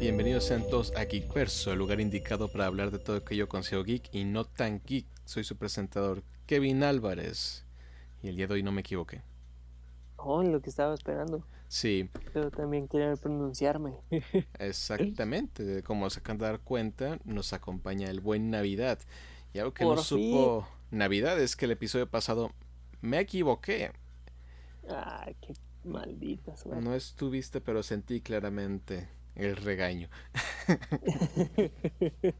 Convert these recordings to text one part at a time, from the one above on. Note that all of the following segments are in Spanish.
Bienvenidos sean todos a Geekverso, el lugar indicado para hablar de todo aquello con SEO geek y no tan geek. Soy su presentador, Kevin Álvarez. Y el día de hoy no me equivoqué. Oh, lo que estaba esperando. Sí. Pero también quería pronunciarme. Exactamente. Como se acaban de dar cuenta, nos acompaña el buen Navidad. Y algo que no supo Navidad es que el episodio pasado me equivoqué. Ay, qué maldita suerte. No estuviste, pero sentí claramente el regaño.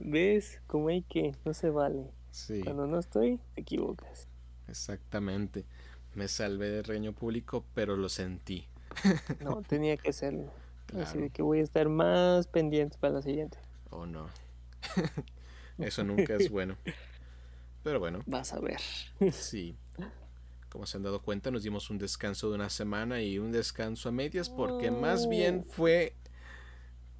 ¿Ves? Como hay que, no se vale. Sí. Cuando no estoy, te equivocas. Exactamente. Me salvé del regaño público, pero lo sentí. no, tenía que hacerlo. Así de que voy a estar más pendiente para la siguiente. Oh, no. Eso nunca es bueno. Pero bueno. Vas a ver. Sí. Como se han dado cuenta, nos dimos un descanso de una semana y un descanso a medias porque más bien oh. fue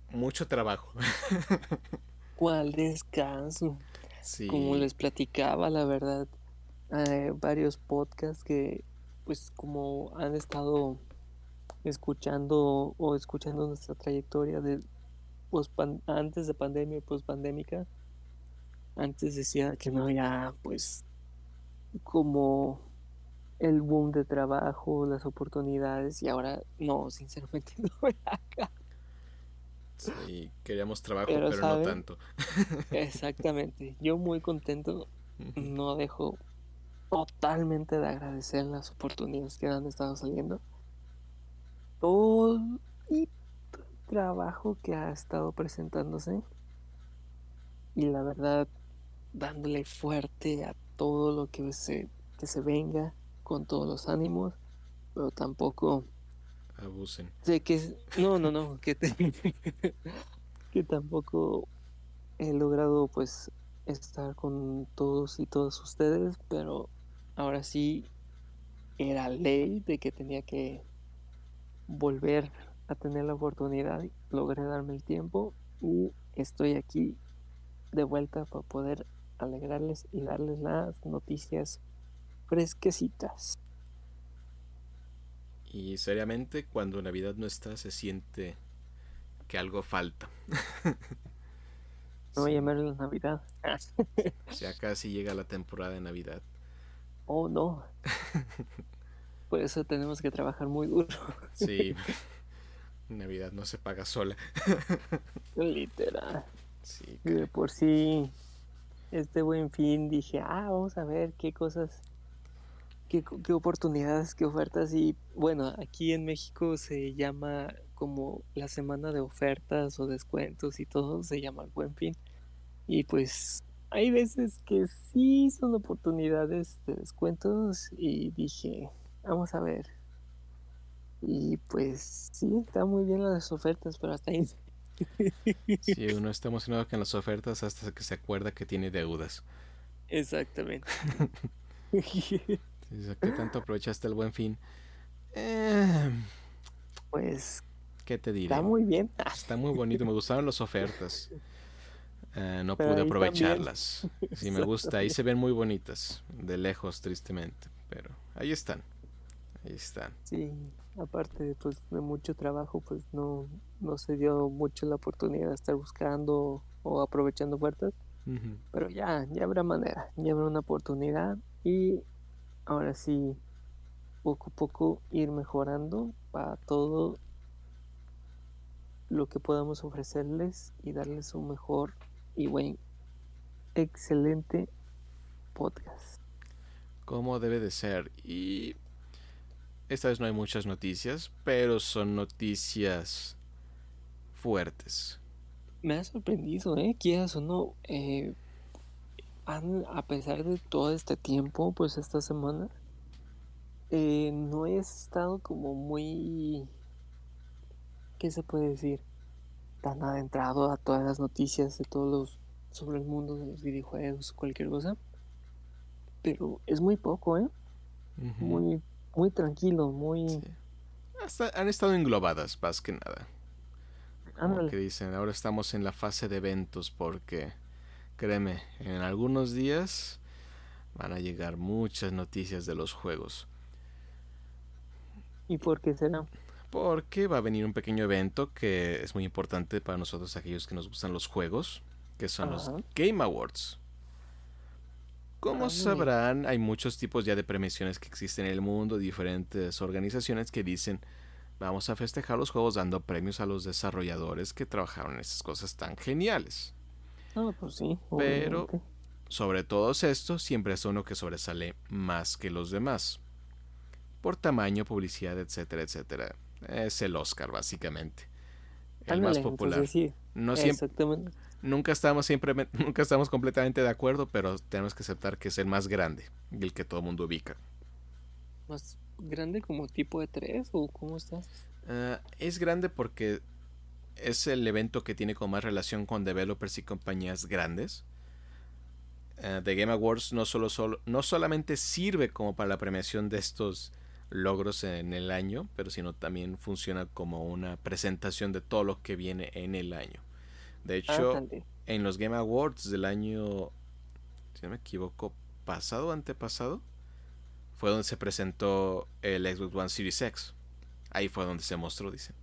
mucho trabajo. ¿Cuál descanso? Sí. Como les platicaba, la verdad, hay varios podcasts que, pues, como han estado escuchando o escuchando nuestra trayectoria de antes de pandemia y post pandémica, antes decía que no había, pues, como el boom de trabajo, las oportunidades, y ahora no, sinceramente no me acá. Sí, queríamos trabajo, pero, no tanto. Exactamente. Yo muy contento. No dejo totalmente de agradecer las oportunidades que han estado saliendo. Todo el trabajo que ha estado presentándose. Y la verdad, dándole fuerte a todo lo que se, que se venga con todos los ánimos, pero tampoco abusen. Sé que no, no, no, que que tampoco he logrado pues estar con todos y todas ustedes, pero ahora sí era ley de que tenía que volver a tener la oportunidad, logré darme el tiempo y estoy aquí de vuelta para poder alegrarles y darles las noticias fresquecitas. Y seriamente, cuando Navidad no está, se siente que algo falta. No voy a llamar la Navidad. ya casi llega la temporada de Navidad. Oh, no. Por eso tenemos que trabajar muy duro. sí. Navidad no se paga sola. Literal. Sí. De por sí, este buen fin dije, ah, vamos a ver qué cosas qué, oportunidades, qué ofertas. Y bueno, aquí en México se llama como la semana de ofertas o descuentos y todo, se llama el buen fin. Y pues hay veces que sí son oportunidades de descuentos y dije, vamos a ver. Y pues sí, está muy bien las ofertas, pero hasta ahí. Sí, uno está emocionado con las ofertas hasta que se acuerda que tiene deudas. Exactamente. ¿Qué tanto aprovechaste el buen fin? Eh, pues. ¿Qué te diré? Está muy bien. Está muy bonito. Me gustaron las ofertas. Eh, no pude aprovecharlas. Sí, me gusta. Ahí se ven muy bonitas. De lejos, tristemente. Pero ahí están. Ahí están. Sí, aparte pues, de mucho trabajo, pues no, no se dio mucho la oportunidad de estar buscando o aprovechando ofertas. Pero ya, ya habrá manera, ya habrá una oportunidad y ahora sí, poco a poco ir mejorando para todo lo que podamos ofrecerles y darles un mejor y buen, excelente podcast. Como debe de ser. Y esta vez no hay muchas noticias, pero son noticias fuertes. Me ha sorprendido, ¿eh? Quieras o no, eh, a pesar de todo este tiempo, pues esta semana, eh, no he estado como muy, ¿qué se puede decir? Tan adentrado a todas las noticias de todos los, sobre el mundo de los videojuegos, cualquier cosa. Pero es muy poco, ¿eh? Muy, muy tranquilo, muy... han estado englobadas, más que nada. Como que dicen, ahora estamos en la fase de eventos porque Créeme, en algunos días van a llegar muchas noticias de los juegos. ¿Y por qué será? porque va a venir un pequeño evento que es muy importante para nosotros, aquellos que nos gustan los juegos, que son los Game Awards. Como sabrán, hay muchos tipos ya de premiaciones que existen en el mundo, diferentes organizaciones que dicen, vamos a festejar los juegos dando premios a los desarrolladores que trabajaron en esas cosas tan geniales. Pues sí. Pero sobre todos estos, siempre es uno que sobresale más que los demás. Por tamaño, publicidad, etcétera, etcétera. Es el Oscar, básicamente. El más popular. No siempre, nunca estamos siempre nunca estamos completamente de acuerdo, pero tenemos que aceptar que es el más grande el que todo el mundo ubica. ¿Más grande como tipo de 3 o cómo estás? Ah, es grande porque es el evento que tiene con más relación con developers y compañías grandes. Ah, The Game Awards no, solo, solo, no solamente sirve como para la premiación de estos logros en el año, pero sino también funciona como una presentación de todo lo que viene en el año. De hecho, en los Game Awards del año, si no me equivoco, pasado antepasado, fue donde se presentó el Xbox One Series X. Ahí fue donde se mostró, dicen.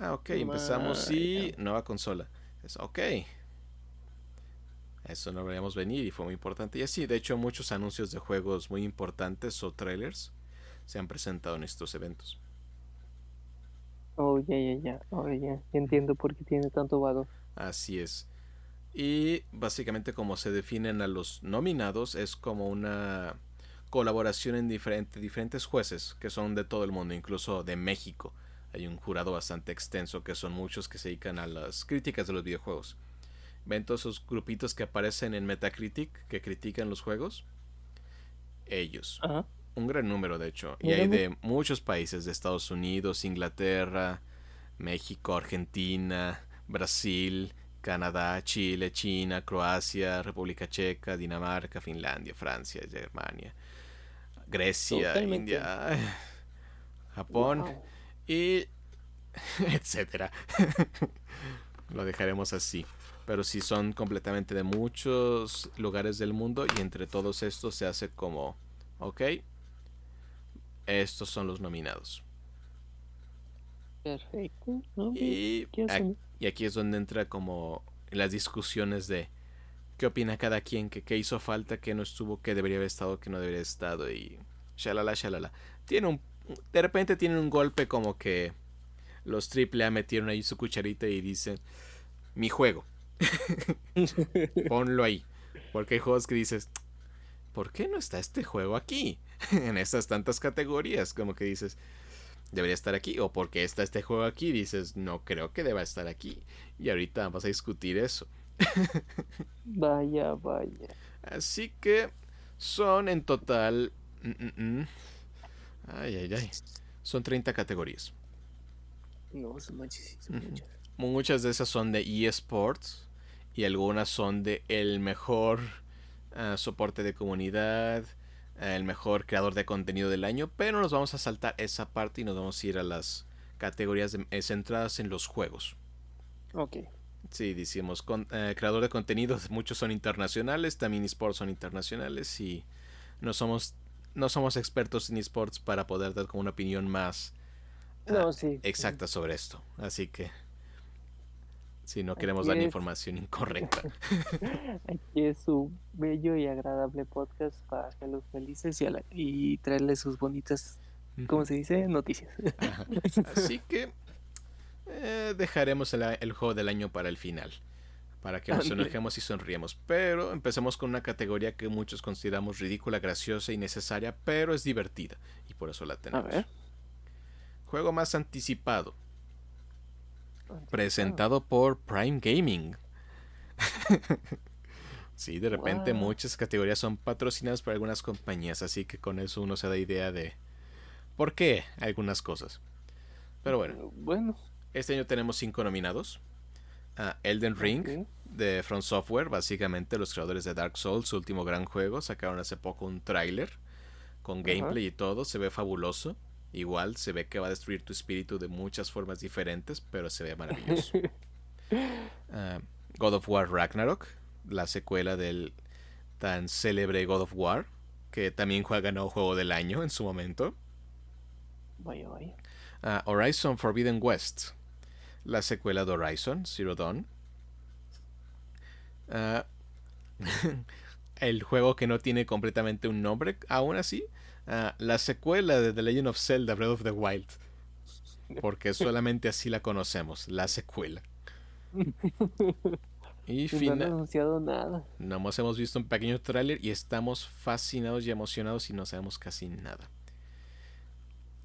Ah, ok, empezamos y nueva consola. Es ok. Eso no veíamos venir y fue muy importante. Y así, de hecho, muchos anuncios de juegos muy importantes o trailers se han presentado en estos eventos. Oh, ya, ya, ya. Oh, ya. Entiendo por qué tiene tanto valor. Así es. Y básicamente como se definen a los nominados es como una colaboración en diferentes jueces que son de todo el mundo, incluso de México. Hay un jurado bastante extenso que son muchos que se dedican a las críticas de los videojuegos. Ven todos esos grupitos que aparecen en Metacritic que critican los juegos. Ellos. Un gran número, de hecho. Y hay de muchos países, de Estados Unidos, Inglaterra, México, Argentina, Brasil, Canadá, Chile, China, Croacia, República Checa, Dinamarca, Finlandia, Francia, Germania, Grecia, India, Japón y etcétera. Lo dejaremos así. Pero si son completamente de muchos lugares del mundo y entre todos estos se hace como, ok, estos son los nominados. Perfecto. y, aquí, es donde entra como las discusiones de qué opina cada quien, que qué hizo falta, qué no estuvo, qué debería haber estado, qué no debería haber estado y shalala, shalala. Tiene un, de repente tienen un golpe como que los AAA metieron ahí su cucharita y dicen, mi juego. Ponlo ahí. Porque hay juegos que dices, ¿por qué no está este juego aquí? en estas tantas categorías, como que dices, debería estar aquí, o porque está este juego aquí, dices, no creo que deba estar aquí. Y ahorita vamos a discutir eso. vaya, vaya. Así que son en total... Mm, mm, mm, ay, ay, ay. Son 30 categorías. No, son muchísimas. Muchas de esas son de eSports y algunas son de el mejor ah, soporte de comunidad, el mejor creador de contenido del año, pero nos vamos a saltar esa parte y nos vamos a ir a las categorías eh, centradas en los juegos. Ok. Sí, decimos, con, eh, creador de contenido, muchos son internacionales, también esports son internacionales y no somos, no somos expertos en esports para poder dar como una opinión más ah, exacta sobre esto. Así que si no queremos dar información incorrecta. Aquí es su bello y agradable podcast para hacerlos felices y, y traerles sus bonitas, ¿cómo se dice? Noticias. Así que eh, dejaremos el, juego del año para el final, para que nos enojemos y sonriemos. Pero empecemos con una categoría que muchos consideramos ridícula, graciosa y necesaria, pero es divertida y por eso la tenemos. Juego más anticipado presentado por Prime Gaming. sí, de repente muchas categorías son patrocinadas por algunas compañías, así que con eso uno se da idea de por qué algunas cosas. Pero bueno, bueno. este año tenemos cinco nominados. Elden Ring de Front Software, básicamente los creadores de Dark Souls, su último gran juego, sacaron hace poco un tráiler con gameplay y todo, se ve fabuloso. Igual se ve que va a destruir tu espíritu de muchas formas diferentes, pero se ve maravilloso. Ah, God of War Ragnarok, la secuela del tan célebre God of War, que también ganó Juego del Año en su momento. Vaya, vaya. Ah, Horizon Forbidden West, la secuela de Horizon Zero Dawn. Ah, el juego que no tiene completamente un nombre, aún así. Ah, la secuela de The Legend of Zelda Breath of the Wild. Porque solamente así la conocemos, la secuela. Y no han anunciado nada. No hemos visto un pequeño tráiler y estamos fascinados y emocionados y no sabemos casi nada.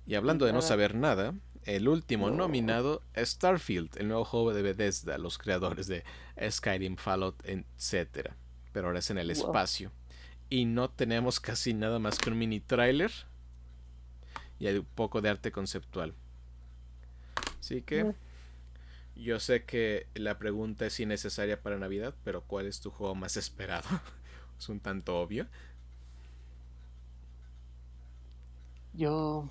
Y hablando de no saber nada, el último nominado es Starfield, el nuevo juego de Bethesda, los creadores de Skyrim, Fallout, etc. Pero ahora es en el espacio. Y no tenemos casi nada más que un mini trailer y hay un poco de arte conceptual. Así que. Yo sé que la pregunta es innecesaria para Navidad, pero ¿cuál es tu juego más esperado? es un tanto obvio. Yo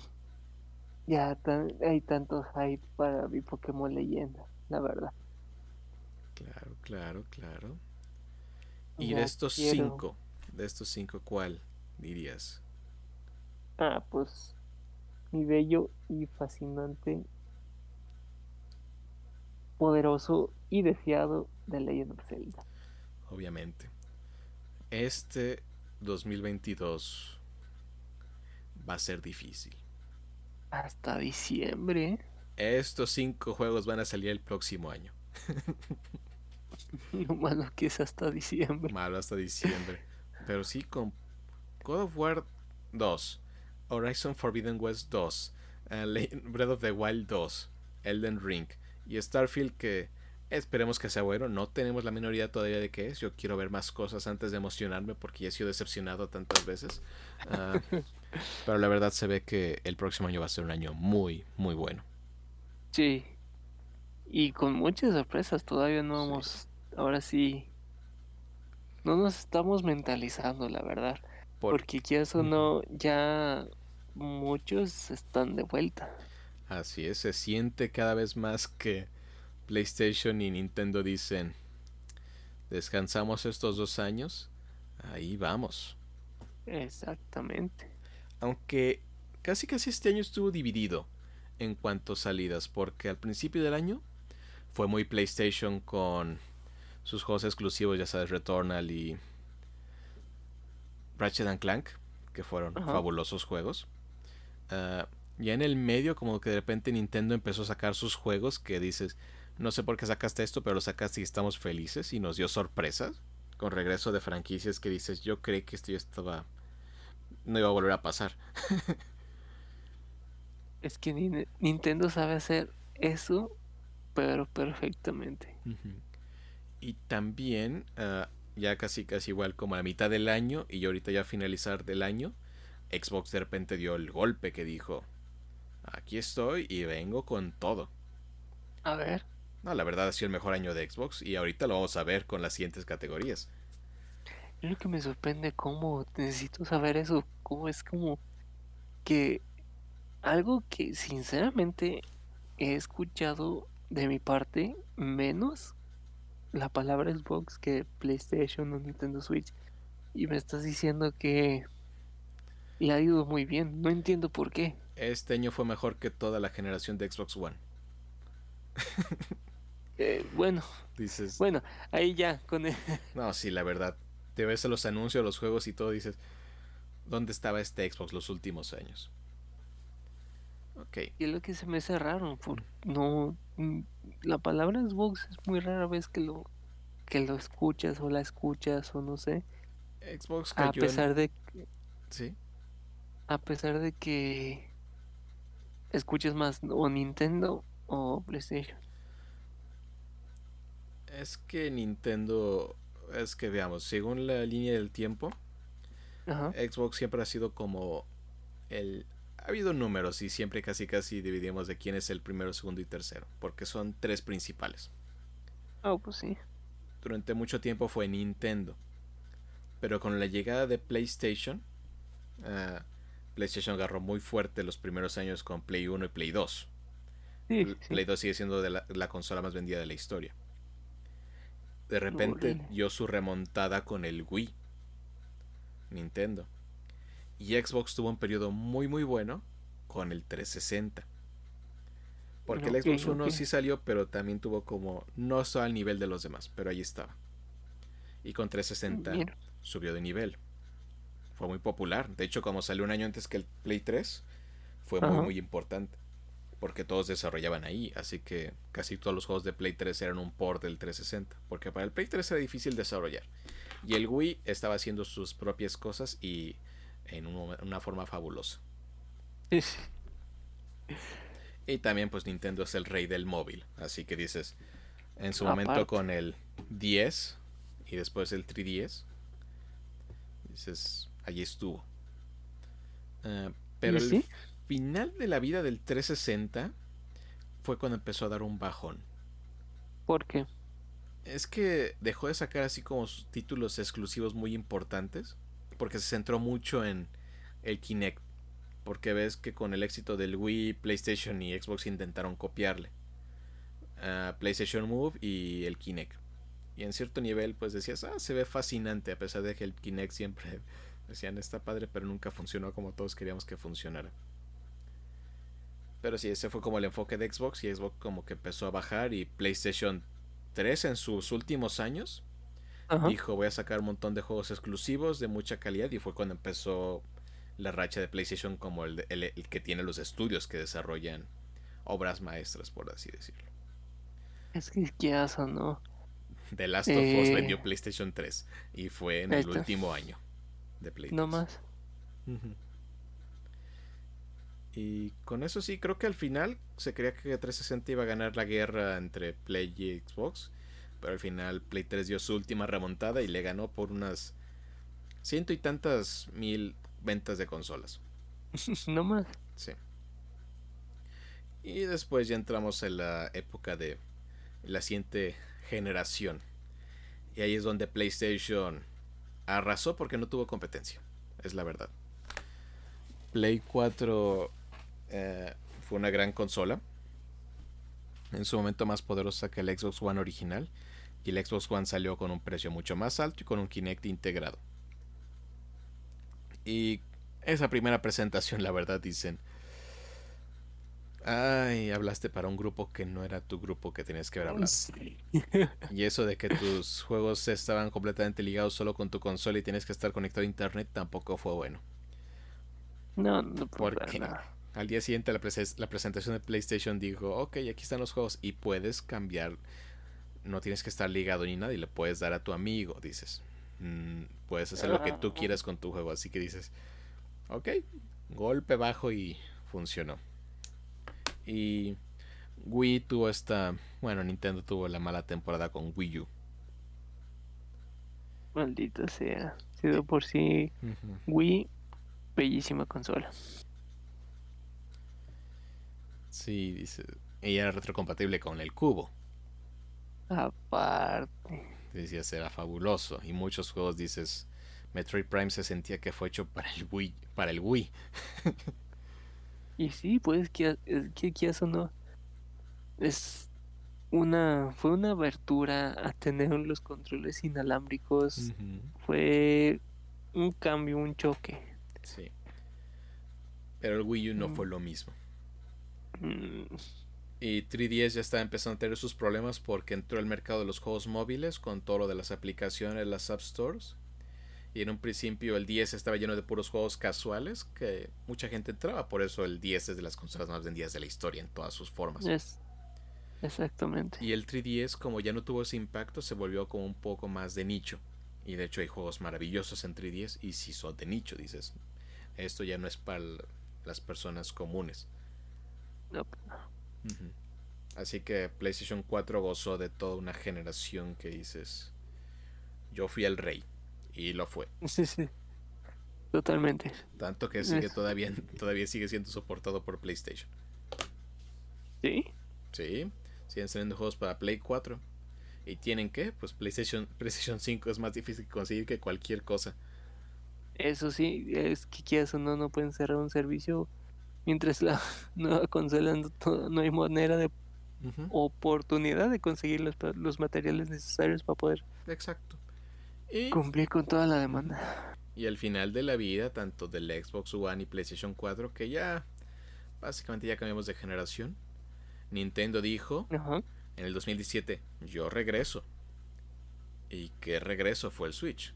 ya hay tantos hype para mi Pokémon leyenda, la verdad. Claro, claro, claro. Y de estos cinco, de estos cinco, ¿cuál dirías? Ah, pues mi bello y fascinante poderoso y deseado de Legend of Zelda. Obviamente. Este 2022 va a ser difícil. Hasta diciembre. Estos cinco juegos van a salir el próximo año. Lo malo que es hasta diciembre. Malo hasta diciembre. Pero sí, con God of War 2, Horizon Forbidden West 2, uh, Breath of the Wild 2, Elden Ring, y Starfield que esperemos que sea bueno. No tenemos la minoría todavía de qué es. Yo quiero ver más cosas antes de emocionarme porque ya he sido decepcionado tantas veces. Ah, pero la verdad se ve que el próximo año va a ser un año muy, muy bueno. Sí. Y con muchas sorpresas. Todavía no hemos... Ahora sí... No nos estamos mentalizando, la verdad. Porque quieras o no, ya muchos están de vuelta. Así es, se siente cada vez más que PlayStation y Nintendo dicen, descansamos estos dos años, ahí vamos. Exactamente. Aunque casi casi este año estuvo dividido en cuanto a salidas, porque al principio del año fue muy PlayStation con sus juegos exclusivos, ya sabes, Returnal y Ratchet Clank, que fueron fabulosos juegos. Ah, ya en el medio, como que de repente Nintendo empezó a sacar sus juegos que dices, no sé por qué sacaste esto, pero lo sacaste y estamos felices y nos dio sorpresas. Con regreso de franquicias que dices, yo creí que esto ya estaba... no iba a volver a pasar. es que Nintendo sabe hacer eso, pero perfectamente. Y también, ah, ya casi casi igual como a la mitad del año y ahorita ya a finalizar del año, Xbox de repente dio el golpe que dijo, Aquí estoy y vengo con todo. A ver. No, la verdad ha sido el mejor año de Xbox y ahorita lo vamos a ver con las siguientes categorías. Es lo que me sorprende cómo necesito saber eso, cómo es como que algo que sinceramente he escuchado de mi parte menos la palabra Xbox que PlayStation o Nintendo Switch y me estás diciendo que le ha ido muy bien, no entiendo por qué este año fue mejor que toda la generación de Xbox One. Eh, bueno. Dices. Bueno, ahí ya, con No, sí, la verdad. Te ves los anuncios, los juegos y todo, dices. ¿Dónde estaba este Xbox los últimos años? Ok. Y es lo que se me hace raro. Por... No. Mm, la palabra Xbox es muy rara vez que lo. que lo escuchas o la escuchas o no sé. Xbox cayó A pesar de. Sí. A pesar de que escuches más o Nintendo o PlayStation? Es que Nintendo, es que veamos, según la línea del tiempo, Xbox siempre ha sido como el... Ha habido números y siempre casi casi dividimos de quién es el primero, segundo y tercero, porque son tres principales. Oh, pues sí. Durante mucho tiempo fue Nintendo, pero con la llegada de PlayStation, uh, PlayStation agarró muy fuerte los primeros años con Play 1 y Play 2. Play 2 sigue siendo de la, consola más vendida de la historia. De repente dio su remontada con el Wii. Nintendo. Y Xbox tuvo un periodo muy muy bueno con el 360. Porque el Xbox One sí salió, pero también tuvo como. No estaba al nivel de los demás, pero ahí estaba. Y con 360 subió de nivel. Fue muy popular. De hecho, como salió un año antes que el Play 3, fue muy, muy importante. Porque todos desarrollaban ahí. Así que casi todos los juegos de Play 3 eran un port del 360. Porque para el Play 3 era difícil desarrollar. Y el Wii estaba haciendo sus propias cosas y en una forma fabulosa. Y también pues Nintendo es el rey del móvil. Así que dices, en su momento con el 10 y después el 3DS, dices, allí estuvo. Ah, pero el final de la vida del 360 fue cuando empezó a dar un bajón. ¿Por qué? Es que dejó de sacar así como títulos exclusivos muy importantes. Porque se centró mucho en el Kinect porque ves que con el éxito del Wii, PlayStation y Xbox intentaron copiarle. PlayStation Move y el Kinect. Y en cierto nivel pues decías, ah, se ve fascinante a pesar de que el Kinect siempre decían está padre pero nunca funcionó como todos queríamos que funcionara. Pero sí, ese fue como el enfoque de Xbox y Xbox como que empezó a bajar y PlayStation 3 en sus últimos años dijo voy a sacar un montón de juegos exclusivos de mucha calidad y fue cuando empezó la racha de PlayStation como el, el, que tiene los estudios que desarrollan obras maestras, por así decirlo. Es que qué o ¿no? The Last of Us eh, vendió PlayStation 3 y fue en el último año de PlayStation. No más. Y con eso sí, creo que al final se creía que 360 iba a ganar la guerra entre Play y Xbox. Pero al final Play 3 dio su última remontada y le ganó por unas ciento y tantas mil ventas de consolas. no más. Sí. Y después ya entramos en la época de la siguiente generación. Y ahí es donde PlayStation arrasó porque no tuvo competencia. Es la verdad. Play 4 eh, fue una gran consola. En su momento más poderosa que el Xbox One original. Y el Xbox One salió con un precio mucho más alto y con un Kinect integrado. Y esa primera presentación, la verdad, dicen. Ay, hablaste para un grupo que no era tu grupo que tenías que haber hablado. y eso de que tus juegos estaban completamente ligados solo con tu consola y tienes que estar conectado a internet tampoco fue bueno. No, no Porque al día siguiente la, la presentación de PlayStation dijo, ok, aquí están los juegos y puedes cambiar. No tienes que estar ligado ni nada y le puedes dar a tu amigo, dices. Mm, puedes hacer lo que tú quieras con tu juego. Así que dices, ok, golpe bajo y funcionó. Y Wii tuvo esta, bueno, Nintendo tuvo la mala temporada con Wii U. Maldito sea, sido por sí Wii, bellísima consola. Sí, dice, ella era retrocompatible con el cubo. Aparte. Decía era fabuloso. Y muchos juegos dices Metroid Prime se sentía que fue hecho para el Wii para el Wii. Y sí pues que que eso no es una fue una abertura a tener los controles inalámbricos. Fue un cambio un choque. Sí. Pero el Wii U no mm. fue lo mismo. Y 3DS ya está empezando a tener sus problemas porque entró al mercado de los juegos móviles con todo lo de las aplicaciones, las App Stores. Y en un principio el 10 estaba lleno de puros juegos casuales que mucha gente entraba. Por eso el 10 es de las consolas más vendidas de la historia en todas sus formas. Exactamente. Y el 3DS, como ya no tuvo ese impacto, se volvió como un poco más de nicho. Y de hecho hay juegos maravillosos en 3DS y si son de nicho, dices. Esto ya no es para las personas comunes. No. Así que PlayStation 4 gozó de toda una generación que dices, yo fui el rey y lo fue. Sí, sí. Totalmente. Tanto que sigue todavía todavía sigue siendo soportado por PlayStation. ¿Sí? Sí, siguen saliendo juegos para Play 4. ¿Y tienen que Pues PlayStation, PlayStation 5 es más difícil conseguir que cualquier cosa. Eso sí, es que quieras o no, no pueden cerrar un servicio mientras la nueva consola no, hay manera de oportunidad de conseguir los, los, materiales necesarios para poder exacto cumplir con toda la demanda y al final de la vida tanto del Xbox One y PlayStation 4 que ya básicamente ya cambiamos de generación Nintendo dijo en el 2017, yo regreso. ¿Y qué regreso fue el Switch?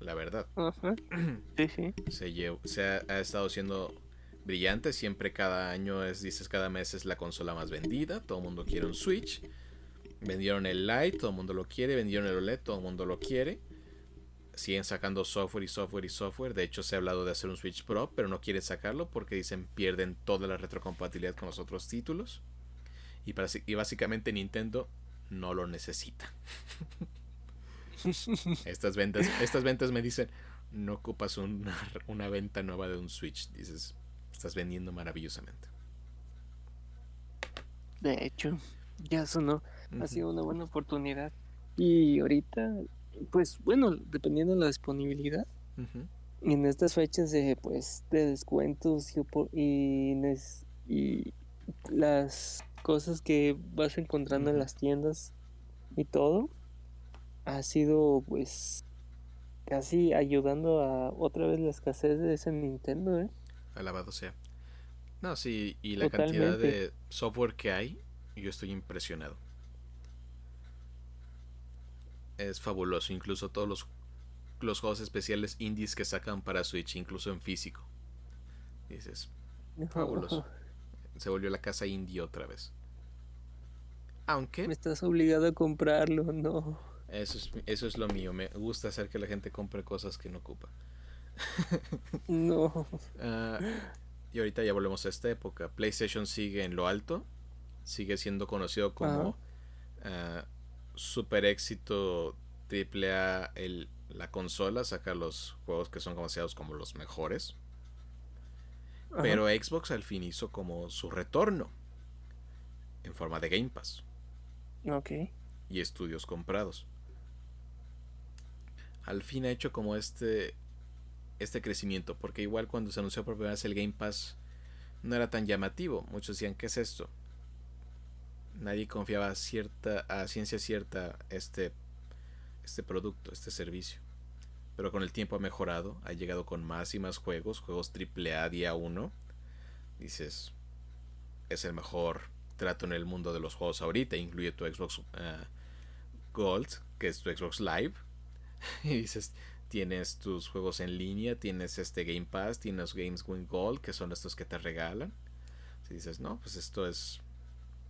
La verdad. Sí, sí. Se, se ha, estado siendo brillante. Siempre cada año es, dices, cada mes es la consola más vendida. Todo el mundo quiere un Switch. Vendieron el Lite, todo el mundo lo quiere. Vendieron el OLED, todo el mundo lo quiere. Siguen sacando software y software y software. De hecho, se ha hablado de hacer un Switch Pro, pero no quieren sacarlo porque dicen pierden toda la retrocompatibilidad con los otros títulos. Y, para, y básicamente Nintendo no lo necesita. estas ventas, estas ventas me dicen, no ocupas una, una, venta nueva de un Switch. Dices, estás vendiendo maravillosamente. De hecho, ya sonó. Ha sido una buena oportunidad. Y ahorita, pues bueno, dependiendo de la disponibilidad, en estas fechas de, pues, de descuentos y, y las cosas que vas encontrando en las tiendas y todo, ha sido pues casi ayudando a otra vez la escasez de ese Nintendo, ¿eh? Alabado sea. No, sí, y la cantidad de software que hay, yo estoy impresionado. Es fabuloso, incluso todos los, los juegos especiales indies que sacan para Switch, incluso en físico. Dices, fabuloso. Se volvió la casa indie otra vez. Aunque... Me estás obligado a comprarlo, no. Eso es, eso es lo mío. Me gusta hacer que la gente compre cosas que no ocupa. no. Ah, y ahorita ya volvemos a esta época. PlayStation sigue en lo alto. Sigue siendo conocido como ah, super éxito triple A el, la consola. Saca los juegos que son considerados como los mejores. Pero Xbox al fin hizo como su retorno. En forma de Game Pass. Ok. Y estudios comprados. Al fin ha hecho como este este crecimiento, porque igual cuando se anunció por primera vez el Game Pass no era tan llamativo. Muchos decían, ¿qué es esto? Nadie confiaba a cierta a ciencia cierta este este producto, este servicio. Pero con el tiempo ha mejorado, ha llegado con más y más juegos, juegos AAA día 1. Dices, es el mejor trato en el mundo de los juegos ahorita, incluye tu Xbox eh, Gold, que es tu Xbox Live. y dices, tienes tus juegos en línea, tienes este Game Pass, tienes Games Win Gold, que son estos que te regalan. Si dices, no, pues esto es,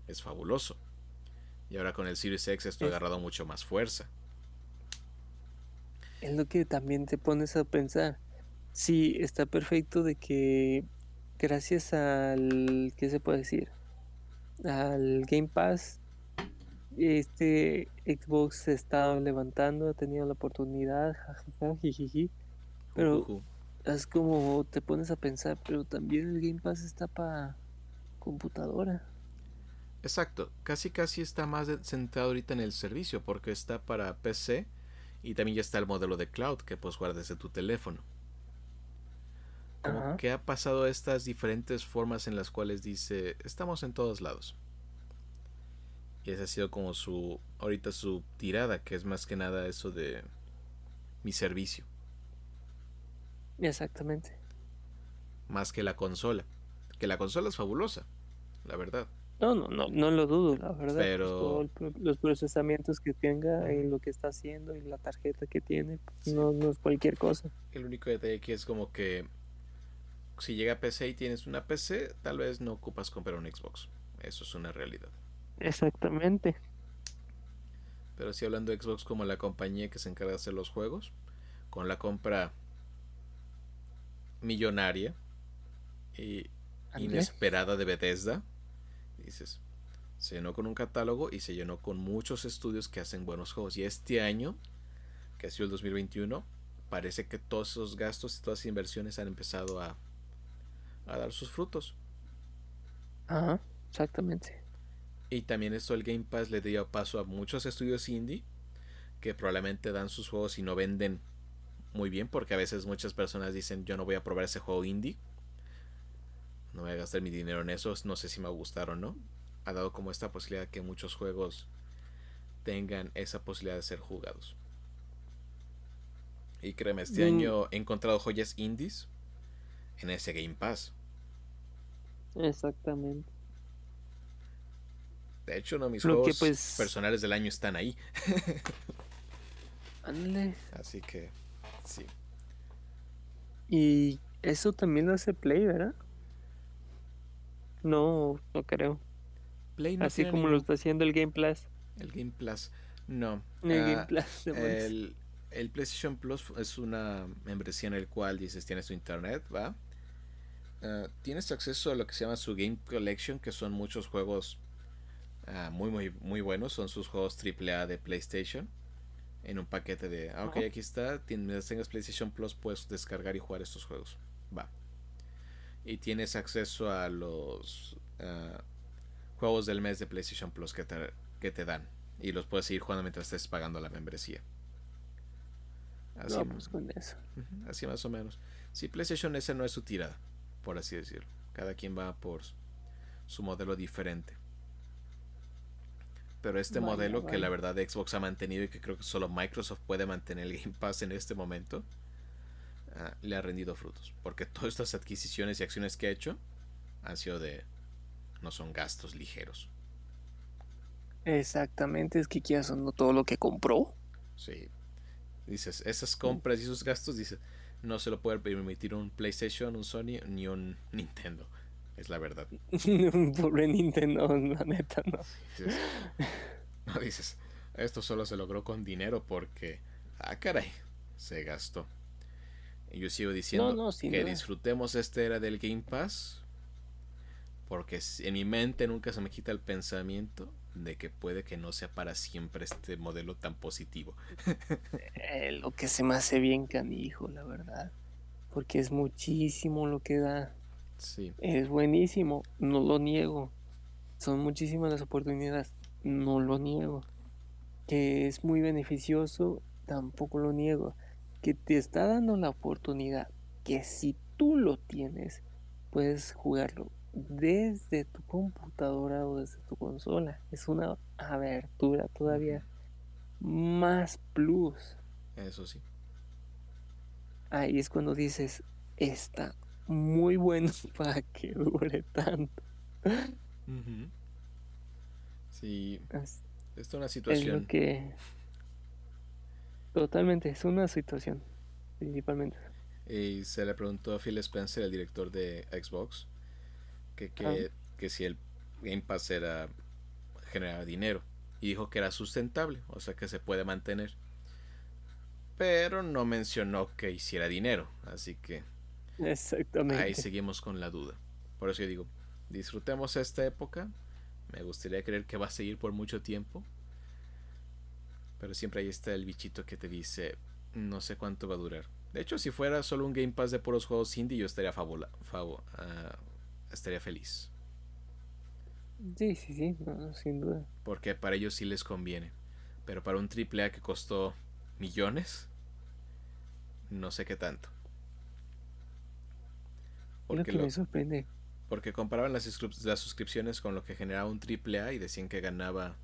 es fabuloso. Y ahora con el Series X esto ha agarrado mucho más fuerza. Es lo que también te pones a pensar. Sí, está perfecto de que gracias al, ¿qué se puede decir? al Game Pass, este Xbox se está levantando, ha tenido la oportunidad, pero es como te pones a pensar, pero también el Game Pass está para computadora. Exacto, casi casi está más centrado ahorita en el servicio porque está para PC y también ya está el modelo de cloud que puedes guardar desde tu teléfono como que ha pasado estas diferentes formas en las cuales dice, estamos en todos lados. Y esa ha sido como su, ahorita su tirada, que es más que nada eso de mi servicio. Exactamente. Más que la consola. Que la consola es fabulosa, la verdad. No, no, no, no lo dudo, la verdad. Pues, Pero los procesamientos que tenga y lo que está haciendo y la tarjeta que tiene, pues, no, no es cualquier cosa. El único detalle aquí es como que si llega a PC y tienes una PC, tal vez no ocupas comprar un Xbox. Eso es una realidad. Exactamente. Pero si hablando de Xbox como la compañía que se encarga de hacer los juegos, con la compra millonaria y inesperada de Bethesda, dices, se llenó con un catálogo y se llenó con muchos estudios que hacen buenos juegos. Y este año, que ha sido el 2021, parece que todos esos gastos y todas esas inversiones han empezado a a dar sus frutos. Ajá, exactamente. Y también esto el Game Pass le dio paso a muchos estudios indie que probablemente dan sus juegos y no venden muy bien porque a veces muchas personas dicen yo no voy a probar ese juego indie. No voy a gastar mi dinero en eso, no sé si me va a gustar o no. Ha dado como esta posibilidad que muchos juegos tengan esa posibilidad de ser jugados. Y créeme, este mm. año he encontrado joyas indies en ese Game Pass. Exactamente. De hecho, uno de mis juegos pues personales del año están ahí. Ándale. Así que, sí. Y eso también lo hace Play, ¿verdad? No, no creo. Play no Así como lo está haciendo el Game Plus. El Game Plus, no. El Game ah, Plus. El, el, PlayStation Plus es una membresía en el cual dices tienes tu internet, ¿va? Ah, tienes acceso a lo que se llama su Game Collection, que son muchos juegos ah, muy, muy, muy buenos. Son sus juegos AAA de PlayStation. En un paquete de, ah, ok, aquí está. Tienes, tengas PlayStation Plus, puedes descargar y jugar estos juegos. Va. Y tienes acceso a los juegos del mes de PlayStation Plus que te, que te dan. Y los puedes seguir jugando mientras estés pagando la membresía. Así, Vamos con eso. Así más o menos. Si PlayStation ese no es su tirada, por así decirlo. Cada quien va por su modelo diferente. Pero este modelo que la verdad Xbox ha mantenido y que creo que solo Microsoft puede mantener el Game Pass en este momento, ah, le ha rendido frutos. Porque todas estas adquisiciones y acciones que ha hecho han sido de... no son gastos ligeros. Exactamente, es que quieras no todo lo que compró. Sí. Dices, esas compras y esos gastos, dices, no se lo puede permitir un PlayStation, un Sony, ni un Nintendo. Es la verdad. Pobre Nintendo, la neta, no. no dices, esto solo se logró con dinero porque, ah, caray, se gastó. Y yo sigo diciendo que disfrutemos esta era del Game Pass. Porque en mi mente nunca se me quita el pensamiento de que puede que no sea para siempre este modelo tan positivo. Eh, lo que se me hace bien canijo, la verdad. Porque es muchísimo lo que da. Es buenísimo, no lo niego. Son muchísimas las oportunidades, no lo niego. Que es muy beneficioso, tampoco lo niego. Que te está dando la oportunidad que si tú lo tienes, puedes jugarlo desde tu computadora o desde tu consola. Es una abertura todavía más plus. Eso sí. Ahí es cuando dices, está muy bueno para que dure tanto. Sí. Es, una situación. que... Totalmente, es una situación, principalmente. Y se le preguntó a Phil Spencer, el director de Xbox, que, que, que si el Game Pass era generaba dinero. Y dijo que era sustentable, o sea que se puede mantener. Pero no mencionó que hiciera dinero, así que Exactamente. Ahí seguimos con la duda. Por eso yo digo, disfrutemos esta época. Me gustaría creer que va a seguir por mucho tiempo. Pero siempre ahí está el bichito que te dice, no sé cuánto va a durar. De hecho, si fuera solo un Game Pass de puros juegos indie, yo estaría fabula, ah, estaría feliz. Sí, sí, sí, sin duda. Porque para ellos sí les conviene. Pero para un AAA que costó millones, no sé qué tanto. Porque lo que me sorprende. Porque comparaban las, las suscripciones con lo que generaba un AAA y decían que ganaba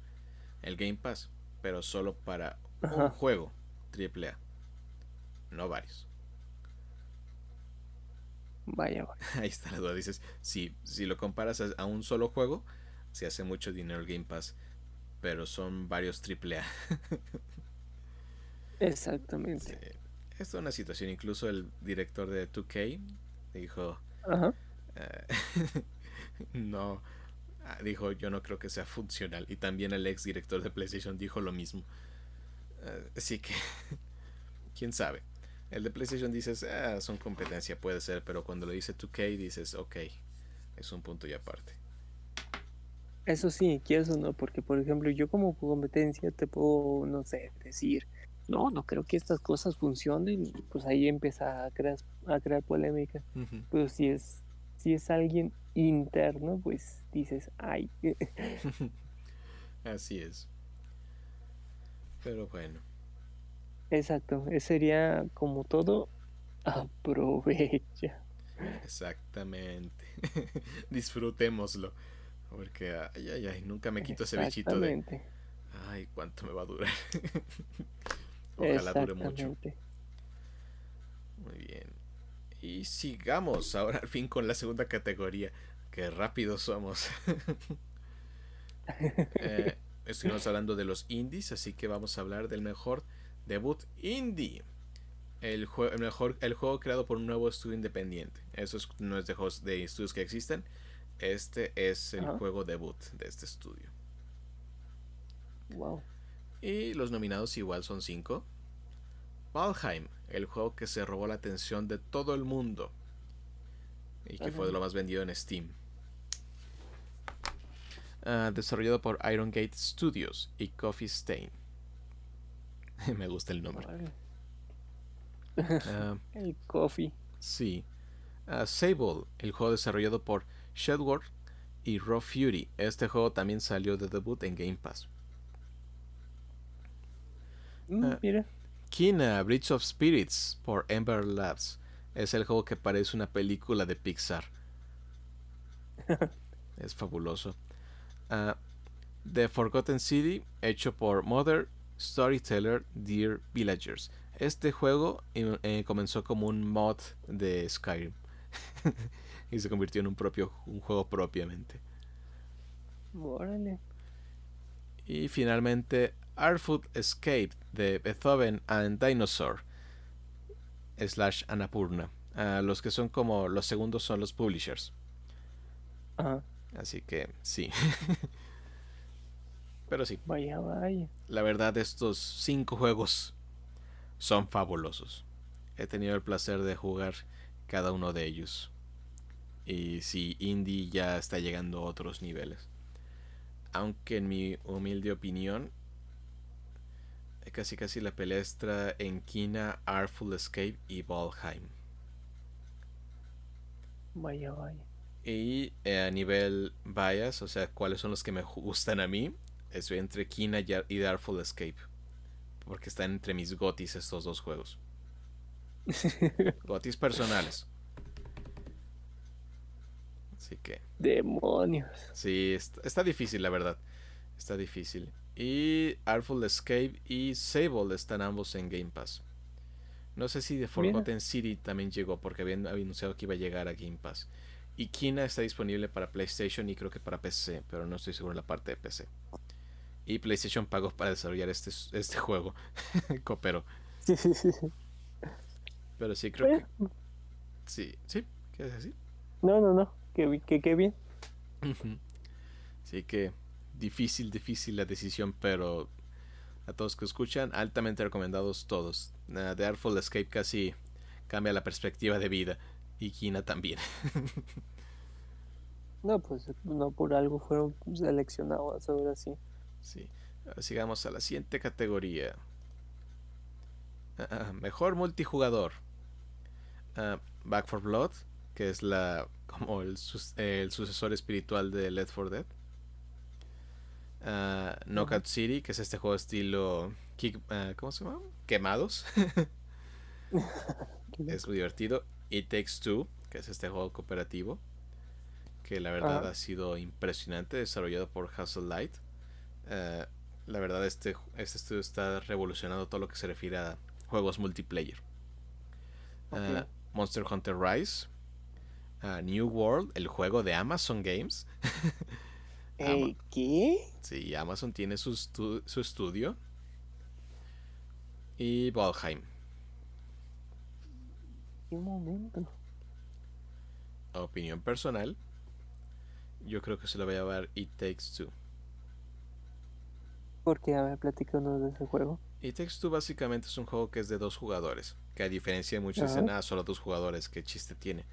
el Game Pass, pero solo para un juego AAA, no varios. Vaya, Ahí está la duda. Dices, si, si lo comparas a, un solo juego, se hace mucho dinero el Game Pass, pero son varios AAA. Exactamente. Esta es una situación, incluso el director de 2K dijo, eh, no, ah, dijo, yo no creo que sea funcional. Y también el ex director de PlayStation dijo lo mismo. Eh, así que, quién sabe. El de PlayStation dices, ah, son competencia, puede ser, pero cuando lo dice 2K dices, ok, es un punto y aparte. Eso sí, quieres o no, porque por ejemplo, yo como competencia te puedo, no sé, decir, no, no creo que estas cosas funcionen, pues ahí empieza a crear, a crear polémica. Pero si es, si es alguien interno, pues dices, ay. Así es. Pero bueno. Exacto, sería como todo, aprovecha. Exactamente. Disfrutémoslo. Porque, ay, ay, ay, nunca me quito ese bichito de... Ay, ¿cuánto me va a durar? Ojalá dure mucho. Muy bien. Y sigamos ahora al fin con la segunda categoría. Qué rápido somos. Eh, estuvimos hablando de los indies, así que vamos a hablar del mejor debut indie. El, mejor, el juego creado por un nuevo estudio independiente. Eso no es de, de estudios que existen. Este es el juego debut de este estudio. Wow. Y los nominados igual son cinco. Valheim, el juego que se robó la atención de todo el mundo y que fue de lo más vendido en Steam. Ah, desarrollado por Iron Gate Studios y Coffee Stain. Me gusta el nombre. Ah, el Coffee. Sí. Uh, Sable, el juego desarrollado por Shedward y Raw Fury. Este juego también salió de debut en Game Pass. Mm, mira. Kina, Bridge of Spirits por Ember Labs. Es el juego que parece una película de Pixar. es fabuloso. Uh, The Forgotten City, hecho por Mother Storyteller Dear Villagers. Este juego eh, comenzó como un mod de Skyrim y se convirtió en un propio un juego propiamente. Y finalmente Artful Escape de Beethoven and Dinosaur slash Anapurna. Ah, los que son como los segundos son los publishers. Así que sí. Pero sí. Vaya, vaya. La verdad, estos cinco juegos son fabulosos. He tenido el placer de jugar cada uno de ellos. Y sí, Indie ya está llegando a otros niveles. Aunque en mi humilde opinión, casi casi la pelestra en Kina, Artful Escape y Valheim. Vaya, vaya. Y eh, a nivel bias, o sea, cuáles son los que me gustan a mí, estoy entre Kina y Artful Escape. Porque están entre mis gotis estos dos juegos. gotis personales. Así que. Demonios. Sí, está difícil, la verdad. Está difícil. Y Artful Escape y Sable están ambos en Game Pass. No sé si The Forgotten City también llegó porque habían anunciado que iba a llegar a Game Pass. Y Kina está disponible para PlayStation y creo que para PC, pero no estoy seguro en la parte de PC. Y PlayStation pagó para desarrollar este, este juego. Copero. Pero sí, creo que. Sí, sí, ¿qué decir? No, no, no, que, que, que bien. sí que difícil, difícil la decisión, pero a todos que escuchan, altamente recomendados todos. The Artful Escape casi cambia la perspectiva de vida y Kina también. no, pues no por algo fueron seleccionados ahora sí. Sí. sigamos a la siguiente categoría. Ah, ah, mejor multijugador. Ah, Back for Blood, que es la como el, el sucesor espiritual de Left 4 Dead. Uh, Knockout City, que es este juego estilo kick, uh, ¿cómo se llama? Quemados. es muy divertido. It Takes Two, que es este juego cooperativo, que la verdad ha sido impresionante, desarrollado por Hustle Light. Uh, la verdad, este, este estudio está revolucionando todo lo que se refiere a juegos multiplayer. Monster Hunter Rise, New World, el juego de Amazon Games. ¿Qué? Sí, Amazon tiene su, su estudio. Y Valheim. ¿Qué momento? Opinión personal. Yo creo que se lo va a llevar It Takes Two. ¿Por qué? A ver, platícanos de ese juego. It Takes Two básicamente es un juego que es de dos jugadores. Que a diferencia de muchos dicen, ah, solo dos jugadores, ¿qué chiste tiene?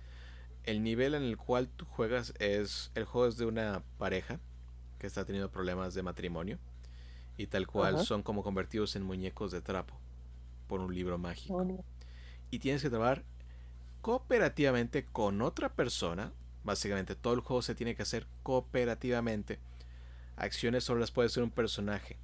El nivel en el cual tú juegas es. El juego es de una pareja que está teniendo problemas de matrimonio y tal cual son como convertidos en muñecos de trapo por un libro mágico. Y tienes que trabajar cooperativamente con otra persona. Básicamente todo el juego se tiene que hacer cooperativamente. Acciones solo las puede hacer un personaje.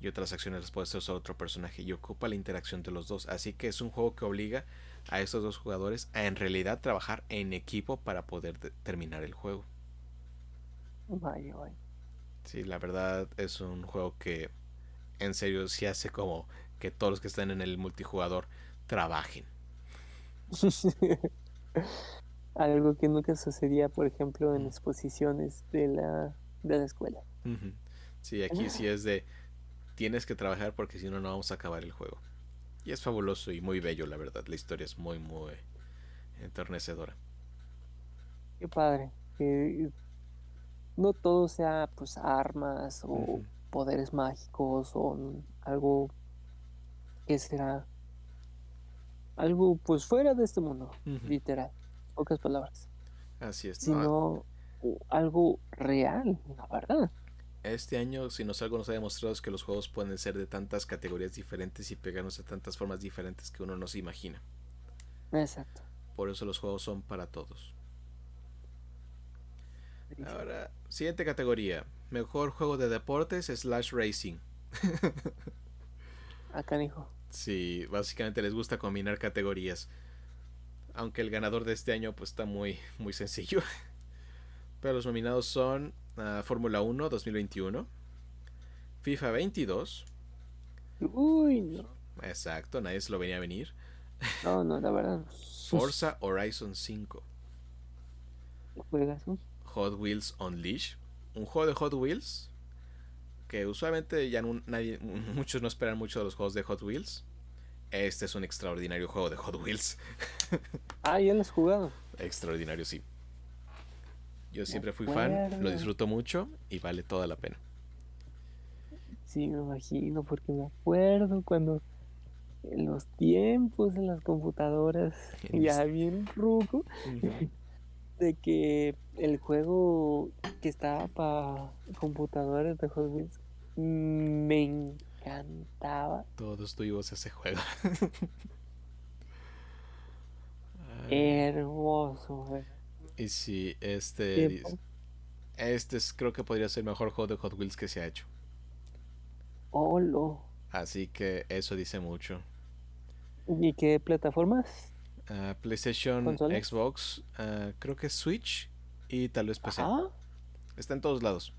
Y otras acciones las puede hacer solo otro personaje. Y ocupa la interacción de los dos. Así que es un juego que obliga a estos dos jugadores a en realidad trabajar en equipo para poder terminar el juego. Vaya, vaya. Sí, la verdad es un juego que en serio sí hace como que todos los que están en el multijugador trabajen. Algo que nunca sucedía, por ejemplo, en exposiciones de la, de la escuela. Sí, aquí sí es de tienes que trabajar porque si no, no vamos a acabar el juego. Y es fabuloso y muy bello, la verdad. La historia es muy, muy enternecedora. Qué padre. Que no todo sea pues armas o poderes mágicos o algo que será algo pues fuera de este mundo, literal, pocas palabras. Así es. Sino algo real, la verdad. Este año, si nos algo nos ha demostrado es que los juegos pueden ser de tantas categorías diferentes y pegarnos de tantas formas diferentes que uno no se imagina. Exacto. Por eso los juegos son para todos. Ahora, siguiente categoría. Mejor juego de deportes slash racing. Acá, hijo. Sí, básicamente les gusta combinar categorías. Aunque el ganador de este año pues está muy, muy sencillo. Pero los nominados son uh, Fórmula 1 2021, FIFA 22. Uy, no. Exacto, nadie se lo venía a venir. No, no, la verdad. Forza Horizon 5. ¿Juegas? Hot Wheels Unleashed. Un juego de Hot Wheels que usualmente ya nadie, muchos no esperan mucho de los juegos de Hot Wheels. Este es un extraordinario juego de Hot Wheels. ah, ya lo has jugado. Extraordinario, sí. Yo siempre fui fan, lo disfruto mucho y vale toda la pena. Sí, me imagino, porque me acuerdo cuando en los tiempos en las computadoras, ya bien ruco, de que el juego que estaba para computadores de Hot Wheels me encantaba. Todos tuvimos ese juego. Hermoso, Y sí, este. Este es, creo que podría ser el mejor juego de Hot Wheels que se ha hecho. Holo. Así que eso dice mucho. ¿Y qué plataformas? Ah, PlayStation, Xbox, ah, creo que Switch y tal vez PC. Está en todos lados.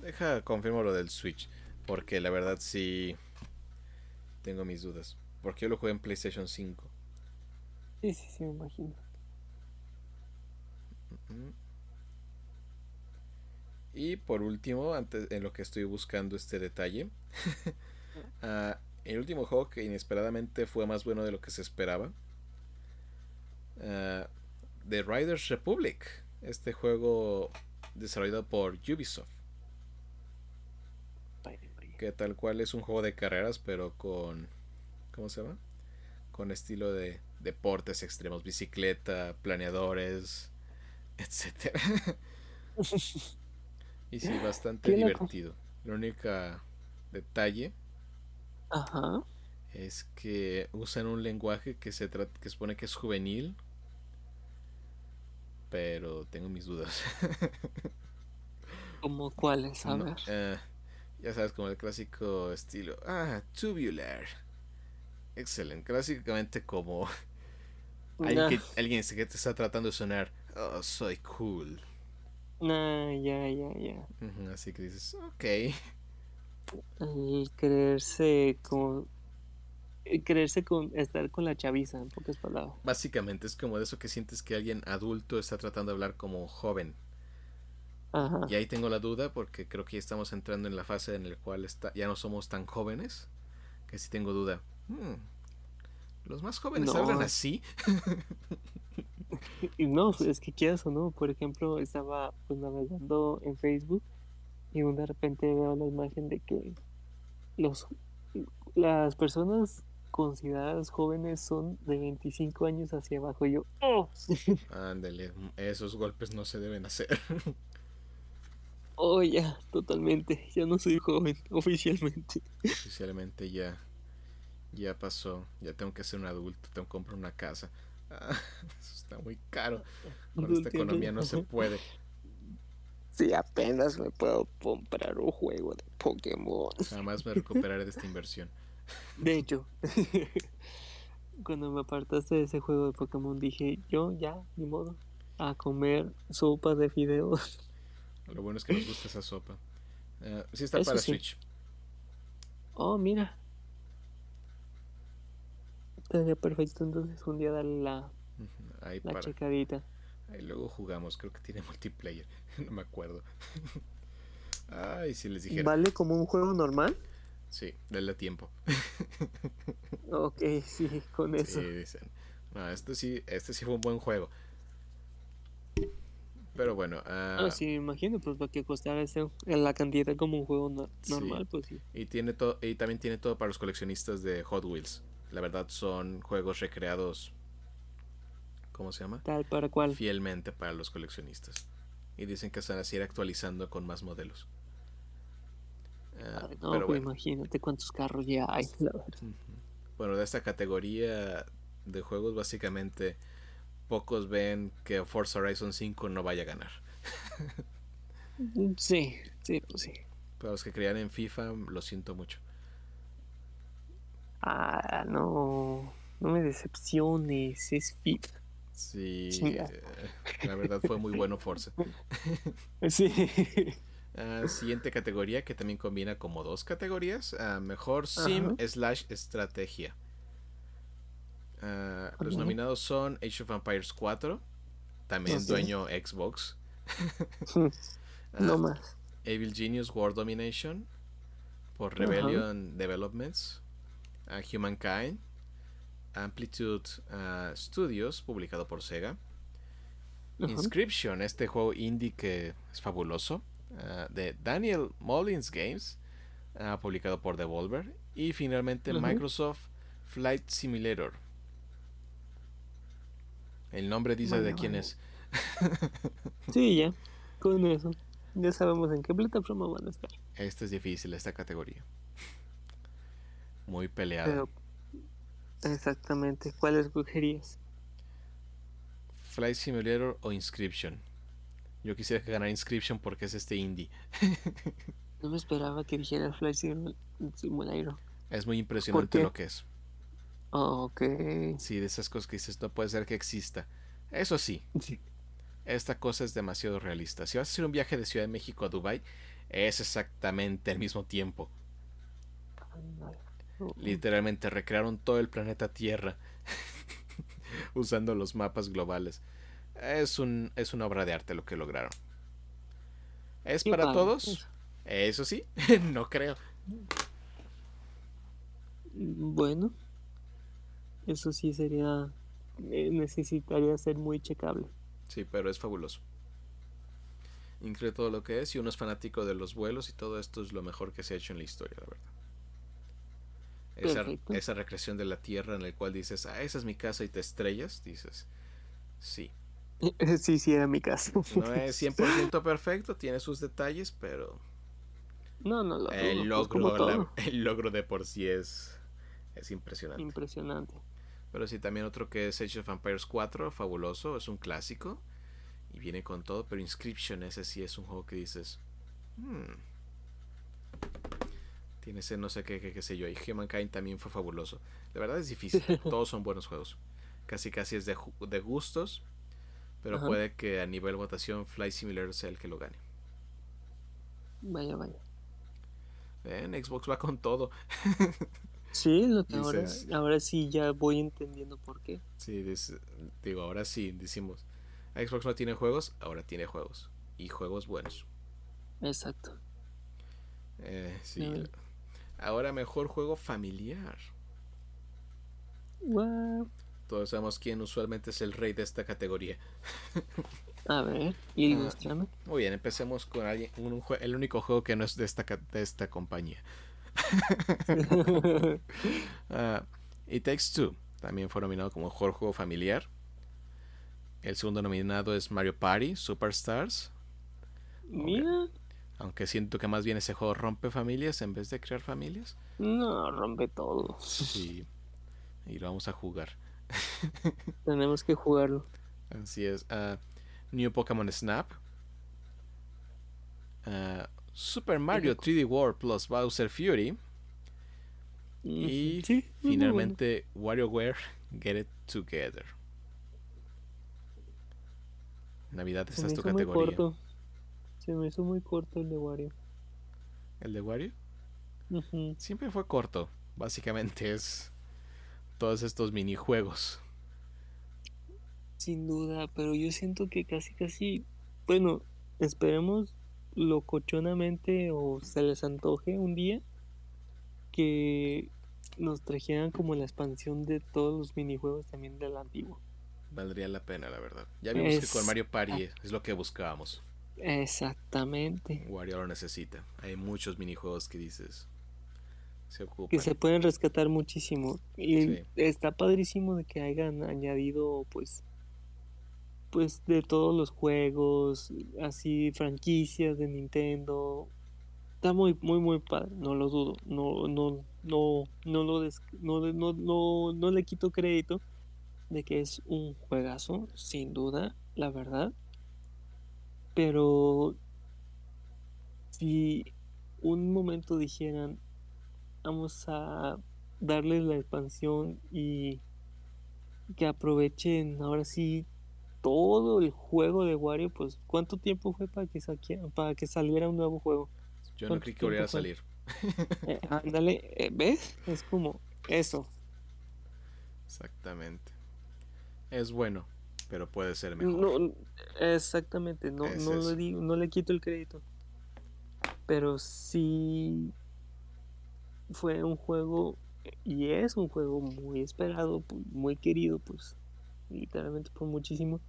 Deja, confirmo lo del Switch. Porque la verdad sí. Tengo mis dudas. Porque yo lo jugué en PlayStation 5. Sí, sí, sí, me imagino. Y por último, antes en lo que estoy buscando este detalle, ah, el último juego que inesperadamente fue más bueno de lo que se esperaba, uh, The Riders Republic, este juego desarrollado por Ubisoft. Que tal cual es un juego de carreras, pero con. ¿Cómo se llama? Con estilo de deportes extremos, bicicleta, planeadores, etc. y sí, bastante divertido. El único detalle es que usan un lenguaje que se trata, que supone que es juvenil, pero tengo mis dudas. ¿Cómo cuáles? A ver. Eh, ya sabes, como el clásico estilo. Ah, tubular. Excelente. Clásicamente como alguien, que, te está tratando de sonar. Oh, soy cool. Nah, ya, ya, ya. así que dices, ok. El creerse como creerse con estar con la chaviza, en pocas palabras. Básicamente es como de eso que sientes que alguien adulto está tratando de hablar como joven. Y ahí tengo la duda porque creo que ya estamos entrando en la fase en la cual está, ya no somos tan jóvenes, que sí tengo duda. Hmm, ¿Los más jóvenes hablan así? y no, es que quieras o no, por ejemplo, estaba pues navegando en Facebook y de repente veo la imagen de que los las personas consideradas jóvenes son de 25 años hacia abajo. Y yo, ¡oh! Ándale, esos golpes no se deben hacer. oh, ya, totalmente. Ya no soy joven, oficialmente. Oficialmente ya. Ya pasó. Ya tengo que ser un adulto. Tengo que comprar una casa. Ah, eso está muy caro. Con esta economía no se puede. Sí, apenas me puedo comprar un juego de Pokémon. Jamás me recuperaré de esta inversión. De hecho, cuando me apartaste de ese juego de Pokémon dije, yo ya, ni modo, a comer sopa de fideos. Lo bueno es que nos gusta esa sopa. Uh, sí está para Switch. Oh, mira. Estaría perfecto entonces un día darle la, Ahí la checadita. Ahí luego jugamos, creo que tiene multiplayer, no me acuerdo. Ay, si les dijera. ¿Vale como un juego normal? Sí, denle tiempo. ok, sí, con eso. Sí, dicen. No, este sí, este sí fue un buen juego. Pero bueno. ah, sí, me imagino, pues va que costar ese, la cantidad como un juego normal, pues sí. Y, tiene todo, y también tiene todo para los coleccionistas de Hot Wheels. La verdad son juegos recreados. ¿Cómo se llama? Tal para cual. Fielmente para los coleccionistas. Y dicen que se van a seguir actualizando con más modelos. No, imagínate cuántos carros ya hay, la verdad. Bueno, de esta categoría de juegos, básicamente, pocos ven que Forza Horizon 5 no vaya a ganar. Sí, sí, pues sí. Para los que creían en FIFA, lo siento mucho. Ah, no, no me decepciones, es FIFA. Sí, eh, la verdad fue muy bueno Forza. sí. Ah, siguiente categoría que también combina como dos categorías. Ah, mejor sim slash estrategia. Ah, los nominados son Age of Empires 4, también dueño Xbox. no más. Evil Genius World Domination por Rebellion Developments. Humankind. Amplitude Studios, publicado por Sega. Inscription, este juego indie que es fabuloso. Ah, de Daniel Mullins Games, uh, publicado por Devolver. Y finalmente Microsoft Flight Simulator. El nombre dice de quién es. sí, ya. Con eso. Ya sabemos en qué plataforma van a estar. Esta es difícil, esta categoría. Muy peleada. exactamente. ¿Cuál escogerías? Flight Simulator o Inscription. Yo quisiera que ganara Inscription porque es este indie. no me esperaba que dijera Flight Simulator. Es muy impresionante lo que es. Oh, ok. Sí, de esas cosas que dices, no puede ser que exista. Eso sí. Esta cosa es demasiado realista. Si vas a hacer un viaje de Ciudad de México a Dubai, es exactamente el mismo tiempo. Literalmente recrearon todo el planeta Tierra usando los mapas globales. Es, un, es una obra de arte lo que lograron. ¿Es para todos? Eso sí, no creo. Bueno, eso sí sería. Eh, necesitaría ser muy checable. Sí, pero es fabuloso. Increíble todo lo que es. Y uno es fanático de los vuelos y todo esto es lo mejor que se ha hecho en la historia, la verdad. Esa, esa recreación de la tierra en la cual dices, ah, esa es mi casa y te estrellas, dices, sí, Sí, sí, era mi caso. No es 100% perfecto, tiene sus detalles, pero... No, no, lo el, pues, logro, el logro de por sí es, es impresionante. Impresionante. Pero sí, también otro que es Age of Empires 4, fabuloso, es un clásico. Y viene con todo, pero Inscription, ese sí es un juego que dices... Hmm, tiene ese no sé qué, qué, sé yo. Y Humankind también fue fabuloso. De verdad es difícil, todos son buenos juegos. Casi casi es de, de gustos pero puede que a nivel votación Fly Simulator sea el que lo gane. Vaya, vaya. En Xbox va con todo. sí, lo que ahora, ahora sí ya voy entendiendo por qué. Sí, digo, ahora sí decimos, Xbox no tiene juegos, ahora tiene juegos. Y juegos buenos. Exacto. Eh, sí. Ahora mejor juego familiar. Wow. Todos sabemos quién usualmente es el rey de esta categoría. A ver, ilustrame. Ah, muy bien, empecemos con alguien, el único juego que no es de esta, de esta compañía. uh, It Takes Two también fue nominado como mejor juego familiar. El segundo nominado es Mario Party Superstars. Mira. Aunque siento que más bien ese juego rompe familias en vez de crear familias. No, rompe todo. Sí. Y lo vamos a jugar. Tenemos que jugarlo. Así es. Uh, New Pokémon Snap. Uh, Super Mario 3D World plus Bowser Fury. Y finalmente WarioWare Get It Together. Navidad, esa es tu categoría. Se me hizo muy corto el de Wario. ¿El de Wario? Siempre fue corto. Básicamente es todos estos minijuegos. Sin duda, pero yo siento que casi casi, bueno, esperemos locochonamente o se les antoje un día que nos trajeran como la expansión de todos los minijuegos también del antiguo. Valdría la pena, la verdad. Ya vimos que con Mario Party es lo que buscábamos. Exactamente. Wario lo necesita. Hay muchos minijuegos que dices. Se ocupan. Que se pueden rescatar muchísimo. Y está padrísimo de que hayan añadido, pues, pues de todos los juegos, así franquicias de Nintendo. Está muy, muy, muy padre, no lo dudo. No, no, no, no lo no, no, no, no le quito crédito de que es un juegazo, sin duda, la verdad. Pero si un momento dijeran, vamos a darles la expansión y que aprovechen ahora sí todo el juego de Wario, pues ¿cuánto tiempo fue para que para que saliera un nuevo juego? Yo no creí que volviera a salir. Eh, ándale, eh, ¿ves? Es como eso. Exactamente. Es bueno, pero puede ser mejor. exactamente, no, no, le digo, no le quito el crédito. Pero sí fue un juego y es un juego muy esperado, muy querido, pues literalmente por muchísimo,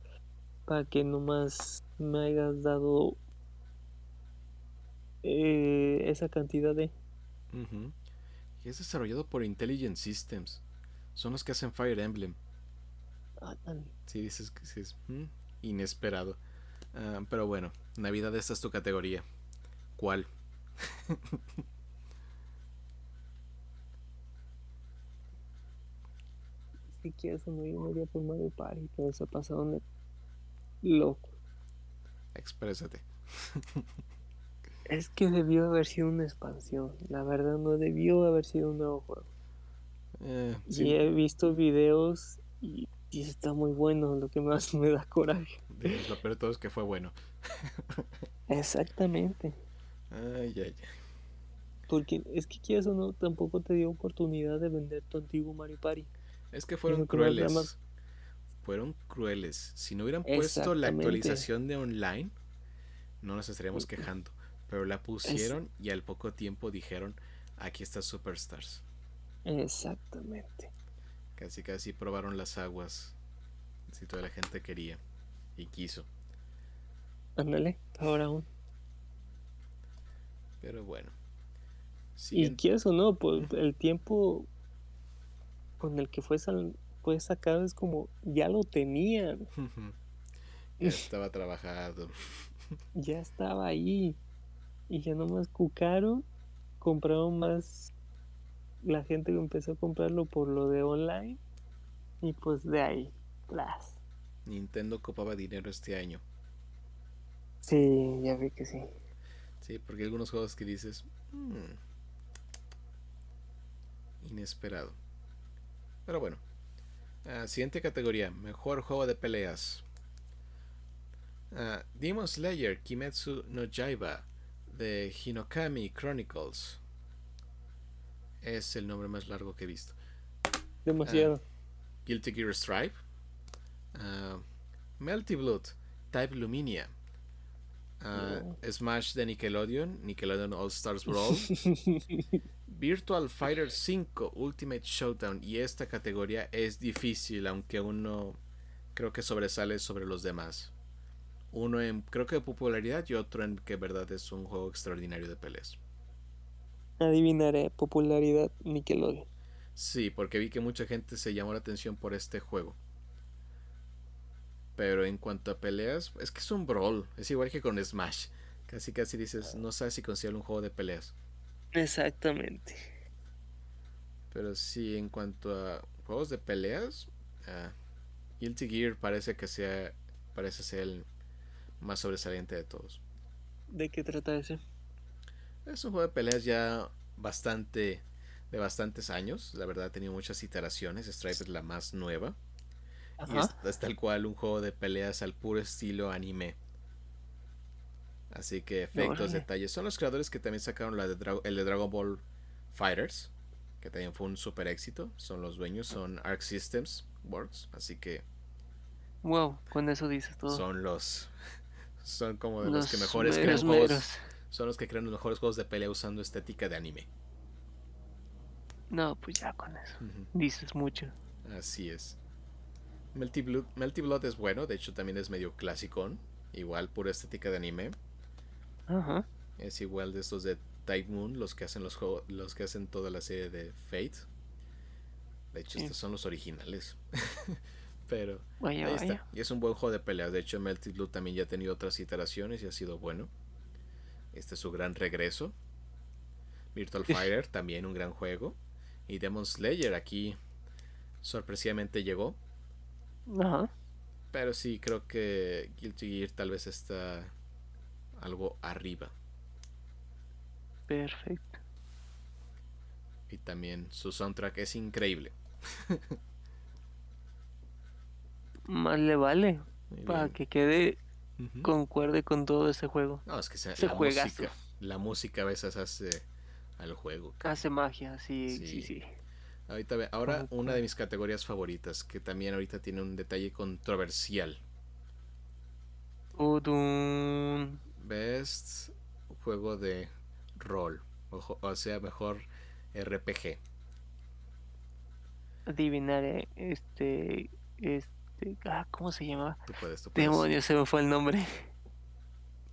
para que nomás me hayas dado eh, esa cantidad de... Y es desarrollado por Intelligent Systems. Son los que hacen Fire Emblem. Ah, sí, dices que sí es mm, inesperado. Ah, pero bueno, Navidad, esta es tu categoría. ¿Cuál? si quieres no yo me por Mario Party, pero se pasado de loco. Exprésate. es que debió haber sido una expansión. La verdad no debió haber sido un nuevo juego. Eh, y he visto videos y, está muy bueno, lo que más me da coraje. Lo peor de todo es que fue bueno. Exactamente. Ay, ay, ay. Porque es que quieres o no, tampoco te dio oportunidad de vender tu antiguo Mario Party. Es que fueron crueles. Fueron crueles. Si no hubieran puesto la actualización de online, no nos estaríamos quejando. Pero la pusieron y al poco tiempo dijeron, aquí está Superstars. Exactamente. Casi casi probaron las aguas. Si toda la gente quería y quiso. Ándale, ahora aún. Pero bueno. Y quieres o no, pues el tiempo con el que fue, fue sacado es como ya lo tenían. ya estaba trabajado. ya estaba ahí. Y ya nomás cucaron, compraron más. La gente empezó a comprarlo por lo de online. Y pues de ahí, las. Nintendo copaba dinero este año. Sí, ya vi que sí. Sí, porque hay algunos juegos que dices. Hmm, inesperado. Pero bueno. Ah, siguiente categoría. Mejor juego de peleas. Uh, Demon Slayer Kimetsu no Jaiba de Hinokami Chronicles. Es el nombre más largo que he visto. Demasiado. Ah, Guilty Gear Stripe. Melty Blood. Type Luminia. Smash de Nickelodeon. Nickelodeon All Stars Brawl. Virtual Fighter 5 Ultimate Showdown y esta categoría es difícil, aunque uno creo que sobresale sobre los demás. Uno en creo que popularidad y otro en que verdad es un juego extraordinario de peleas. Adivinaré, popularidad Nickelodeon. Sí, porque vi que mucha gente se llamó la atención por este juego. Pero en cuanto a peleas, es que es un brawl, es igual que con Smash. Casi casi dices, no sabes si considera un juego de peleas. Exactamente. Pero sí, en cuanto a juegos de peleas, uh, Guilty Gear parece que sea parece ser el más sobresaliente de todos. ¿De qué trata ese? Es un juego de peleas ya bastante de bastantes años. La verdad ha tenido muchas iteraciones. Stripe es la más nueva. Y es, es, tal cual un juego de peleas al puro estilo anime. Así que efectos, detalles. Son los creadores que también sacaron la de el de Dragon Ball Fighters, que también fue un super éxito. Son los dueños, son Arc Systems Works, así que... Wow, con eso dices todo. Son los, Son como de los, que mejores crean juegos. Son los que crean los mejores juegos de pelea usando estética de anime. No, pues ya con eso. Dices mucho. Así es. Melty Blood, es bueno, de hecho también es medio clásico. Igual pura estética de anime. Ajá. Es igual de estos de Type Moon, los que hacen los los que hacen toda la serie de Fate. De hecho, estos son los originales. Pero ahí está. Y es un buen juego de peleas. De hecho, Melty Blood también ya ha tenido otras iteraciones y ha sido bueno. Este es su gran regreso. Virtual Fighter, también un gran juego. Y Demon Slayer aquí sorpresivamente llegó. Ajá. Pero sí, creo que Guilty Gear tal vez está algo arriba. Perfecto. Y también su soundtrack es increíble. Más le vale. para que quede concuerde con todo ese juego. No, es que la, música, la música a veces hace al juego. Hace magia, sí, sí, sí. Ahorita, ahora una de mis categorías favoritas, que también ahorita tiene un detalle controversial. Best juego de rol, o, sea, mejor RPG. Adivinaré, este, este, ah, ¿cómo se llama? Demonios, se me fue el nombre.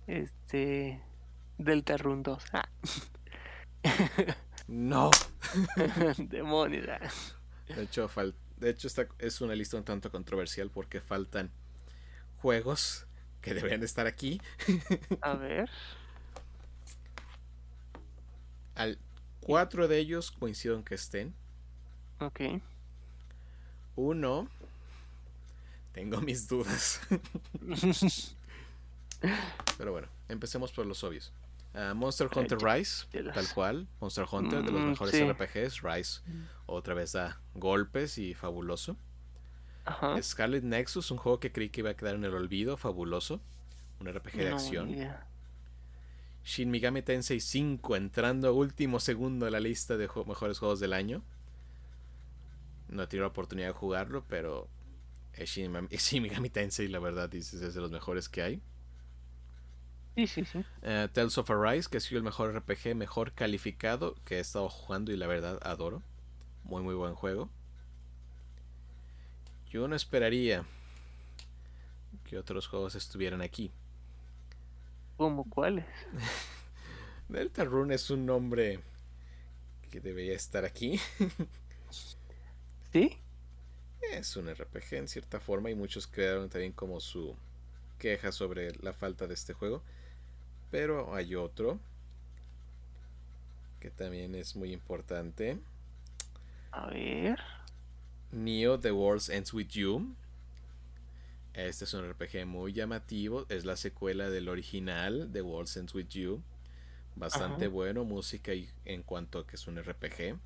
Este, Delta Run 2. Ah. No. Demonios. De hecho, de hecho esta es una lista un tanto controversial porque faltan juegos que deberían estar aquí. A ver. Al cuatro de ellos coincido en que estén. Ok. Uno. Tengo mis dudas. Pero bueno, empecemos por los obvios. Ah, Monster Hunter Rise, tal cual. Monster Hunter, de los mm, mejores RPGs. Rise otra vez da golpes y fabuloso. Scarlet Nexus, un juego que creí que iba a quedar en el olvido, fabuloso. Un RPG de acción. Shin Megami Tensei 5, entrando a último segundo en la lista de mejores juegos del año. No he tenido la oportunidad de jugarlo, pero Shin, Megami Tensei, la verdad, es de los mejores que hay. Sí, sí, sí. Eh, Tales of Arise, que ha sido el mejor RPG, mejor calificado que he estado jugando y la verdad adoro. Muy, muy buen juego. Yo no esperaría que otros juegos estuvieran aquí. ¿Cómo cuáles? Deltarune es un nombre que debería estar aquí. ¿Sí? Es un RPG en cierta forma y muchos crearon también como su queja sobre la falta de este juego. Pero hay otro que también es muy importante. A ver. Neo The World Ends With You. Este es un RPG muy llamativo. Es la secuela del original The World Ends With You. Bastante bueno, música y en cuanto a que es un RPG.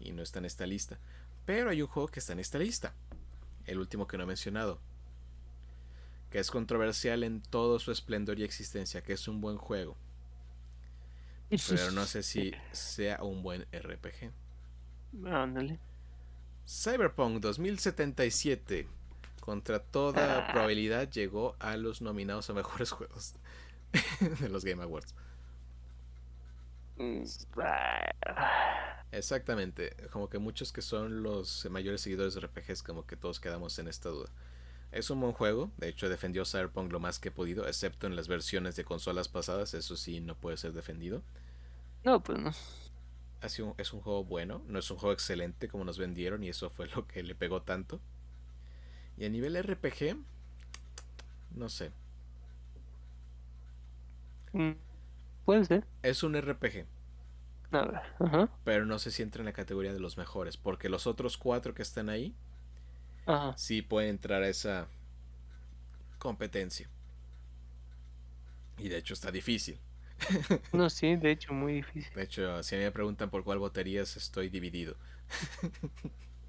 Y no está en esta lista. Pero hay un juego que está en esta lista. El último que no he mencionado que es controversial en todo su esplendor y existencia, que es un buen juego. Pero no sé si sea un buen RPG. Ándale. Cyberpunk 2077, contra toda ah. probabilidad, llegó a los nominados a mejores juegos de los Game Awards. Mm, Exactamente, como que muchos que son los mayores seguidores de RPGs, como que todos quedamos en esta duda. Es un buen juego, de hecho defendió Cyberpunk lo más que he podido, excepto en las versiones de consolas pasadas, eso sí no puede ser defendido. No, pues no. Así es un juego bueno, no es un juego excelente como nos vendieron y eso fue lo que le pegó tanto. Y a nivel RPG, no sé. Mm, puede ser. Es un RPG. Ajá. Pero no sé si entra en la categoría de los mejores, porque los otros cuatro que están ahí sí puede entrar a esa competencia. Y de hecho está difícil. no, sí, de hecho, muy difícil. De hecho, si a mí me preguntan por cuál votarías, estoy dividido.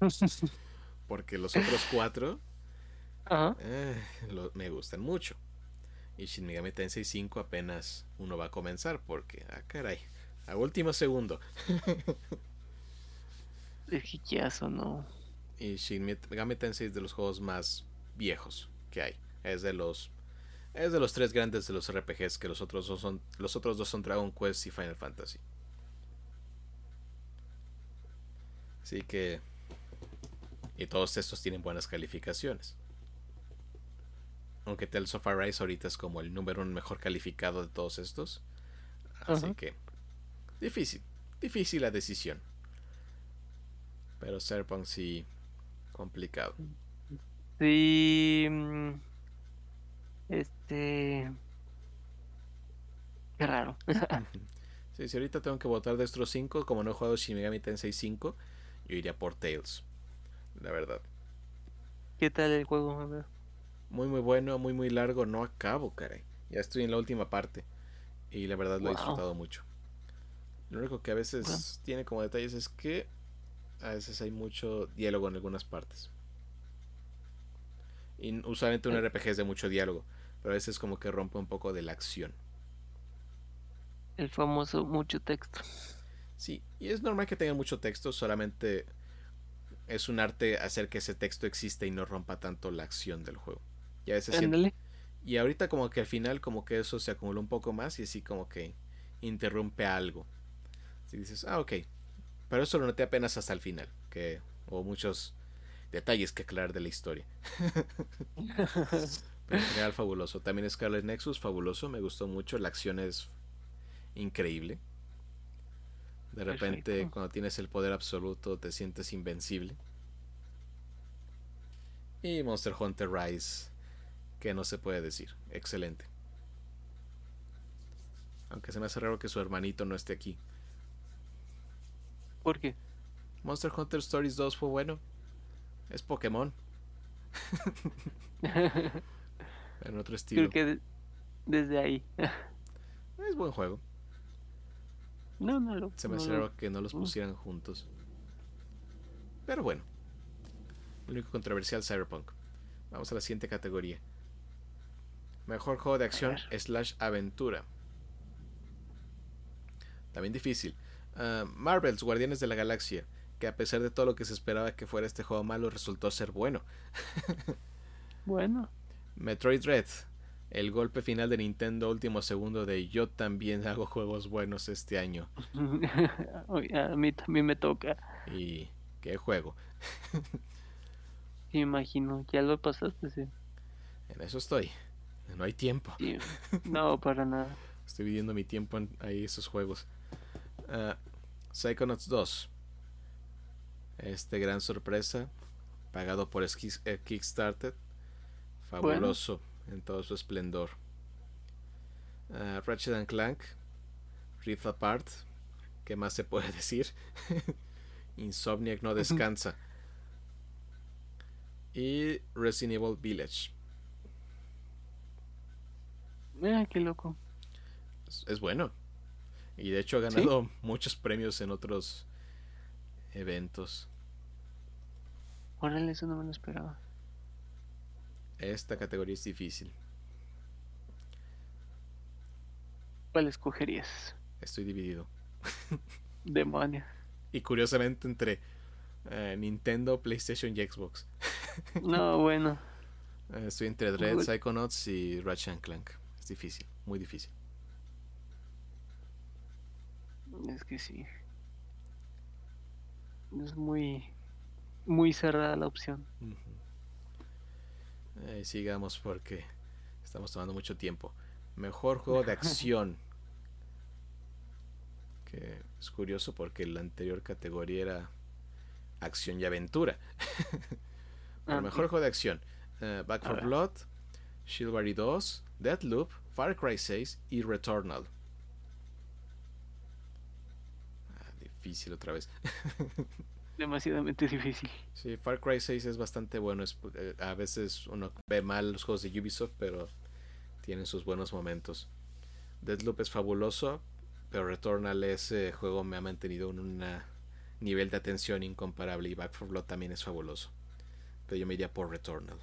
Porque los otros cuatro eh, me gustan mucho. Y Shin Megami Tensei 5 apenas uno va a comenzar porque, ah, caray, a último segundo. Es ¿no? Y Shin Megami Tensei es de los juegos más viejos que hay. Es de los Es de los tres grandes de los RPGs, que los otros dos son, los otros dos son Dragon Quest y Final Fantasy. Así que... Y todos estos tienen buenas calificaciones. Aunque Tales of Arise ahorita es como el número uno mejor calificado de todos estos. Así que... Difícil. Difícil la decisión. Pero Cyberpunk sí... Complicado. Sí... Este... Qué raro. sí, si ahorita tengo que votar de estos 5, como no he jugado Shin Megami Tensei 5, yo iría por Tales. La verdad. ¿Qué tal el juego? Muy muy bueno, muy muy largo, no acabo, caray. Ya estoy en la última parte. Y la verdad lo he disfrutado mucho. Lo único que a veces tiene como detalles es que a veces hay mucho diálogo en algunas partes. Y usualmente un eh. RPG es de mucho diálogo pero a veces como que rompe un poco de la acción. El famoso mucho texto. Sí, y es normal que tenga mucho texto, solamente es un arte hacer que ese texto exista y no rompa tanto la acción del juego. Y a veces Y ahorita como que al final como que eso se acumula un poco más y así como que interrumpe algo. Si dices, ah, ok. Pero eso lo noté apenas hasta el final, que hubo muchos detalles que aclarar de la historia. en general fabuloso. También Scarlet Nexus, fabuloso, me gustó mucho, la acción es increíble. De repente, cuando tienes el poder absoluto, te sientes invencible. Y Monster Hunter Rise, que no se puede decir, excelente. Aunque se me hace raro que su hermanito no esté aquí. ¿Por qué? Monster Hunter Stories 2 fue bueno. Es Pokémon. en otro estilo. Creo que desde ahí. es buen juego. No, no lo. Se me no que no los pusieran juntos. Pero bueno. El único controversial Cyberpunk. Vamos a la siguiente categoría. Mejor juego de acción slash aventura. También difícil. Uh, Marvel's Guardianes de la Galaxia. Que a pesar de todo lo que se esperaba que fuera este juego malo, resultó ser bueno. bueno. Metroid Red, el golpe final de Nintendo último segundo de yo también hago juegos buenos este año. a mí también me toca. ¿Y qué juego? Me imagino, ya lo pasaste, sí. En eso estoy. No hay tiempo. No, para nada. Estoy viviendo mi tiempo en ahí esos juegos. Uh, Psychonauts 2. Este gran sorpresa. Pagado por eh, Kickstarter fabuloso en todo su esplendor. Uh, Ratchet and Clank, Rift Apart, ¿qué más se puede decir? Insomniac no descansa. y Resident Evil Village. Mira, qué loco. Es, bueno. Y de hecho ha ganado muchos premios en otros eventos. Órale, eso no me lo esperaba. Esta categoría es difícil. ¿Cuál escogerías? Estoy dividido. Demonios. Y curiosamente entre eh, Nintendo, PlayStation y Xbox. no, bueno. Eh, estoy entre Dread, Psychonauts y Ratchet Clank. Es difícil, muy difícil. Es que sí. Es muy, muy cerrada la opción. Eh, sigamos porque estamos tomando mucho tiempo. Mejor juego de acción. que es curioso porque la anterior categoría era acción y aventura. Ah, mejor juego de acción. Eh, Back 4 Blood, Shieldberry 2, Deadloop, Far Cry 6 y Returnal. Ah, difícil otra vez. demasiadamente difícil. Sí, Far Cry 6 es bastante bueno. Eh, a veces uno ve mal los juegos de Ubisoft, pero tienen sus buenos momentos. Deadloop es fabuloso, pero Returnal ese juego me ha mantenido en un nivel de atención incomparable y Back 4 Blood también es fabuloso. Pero yo me iría por Returnal.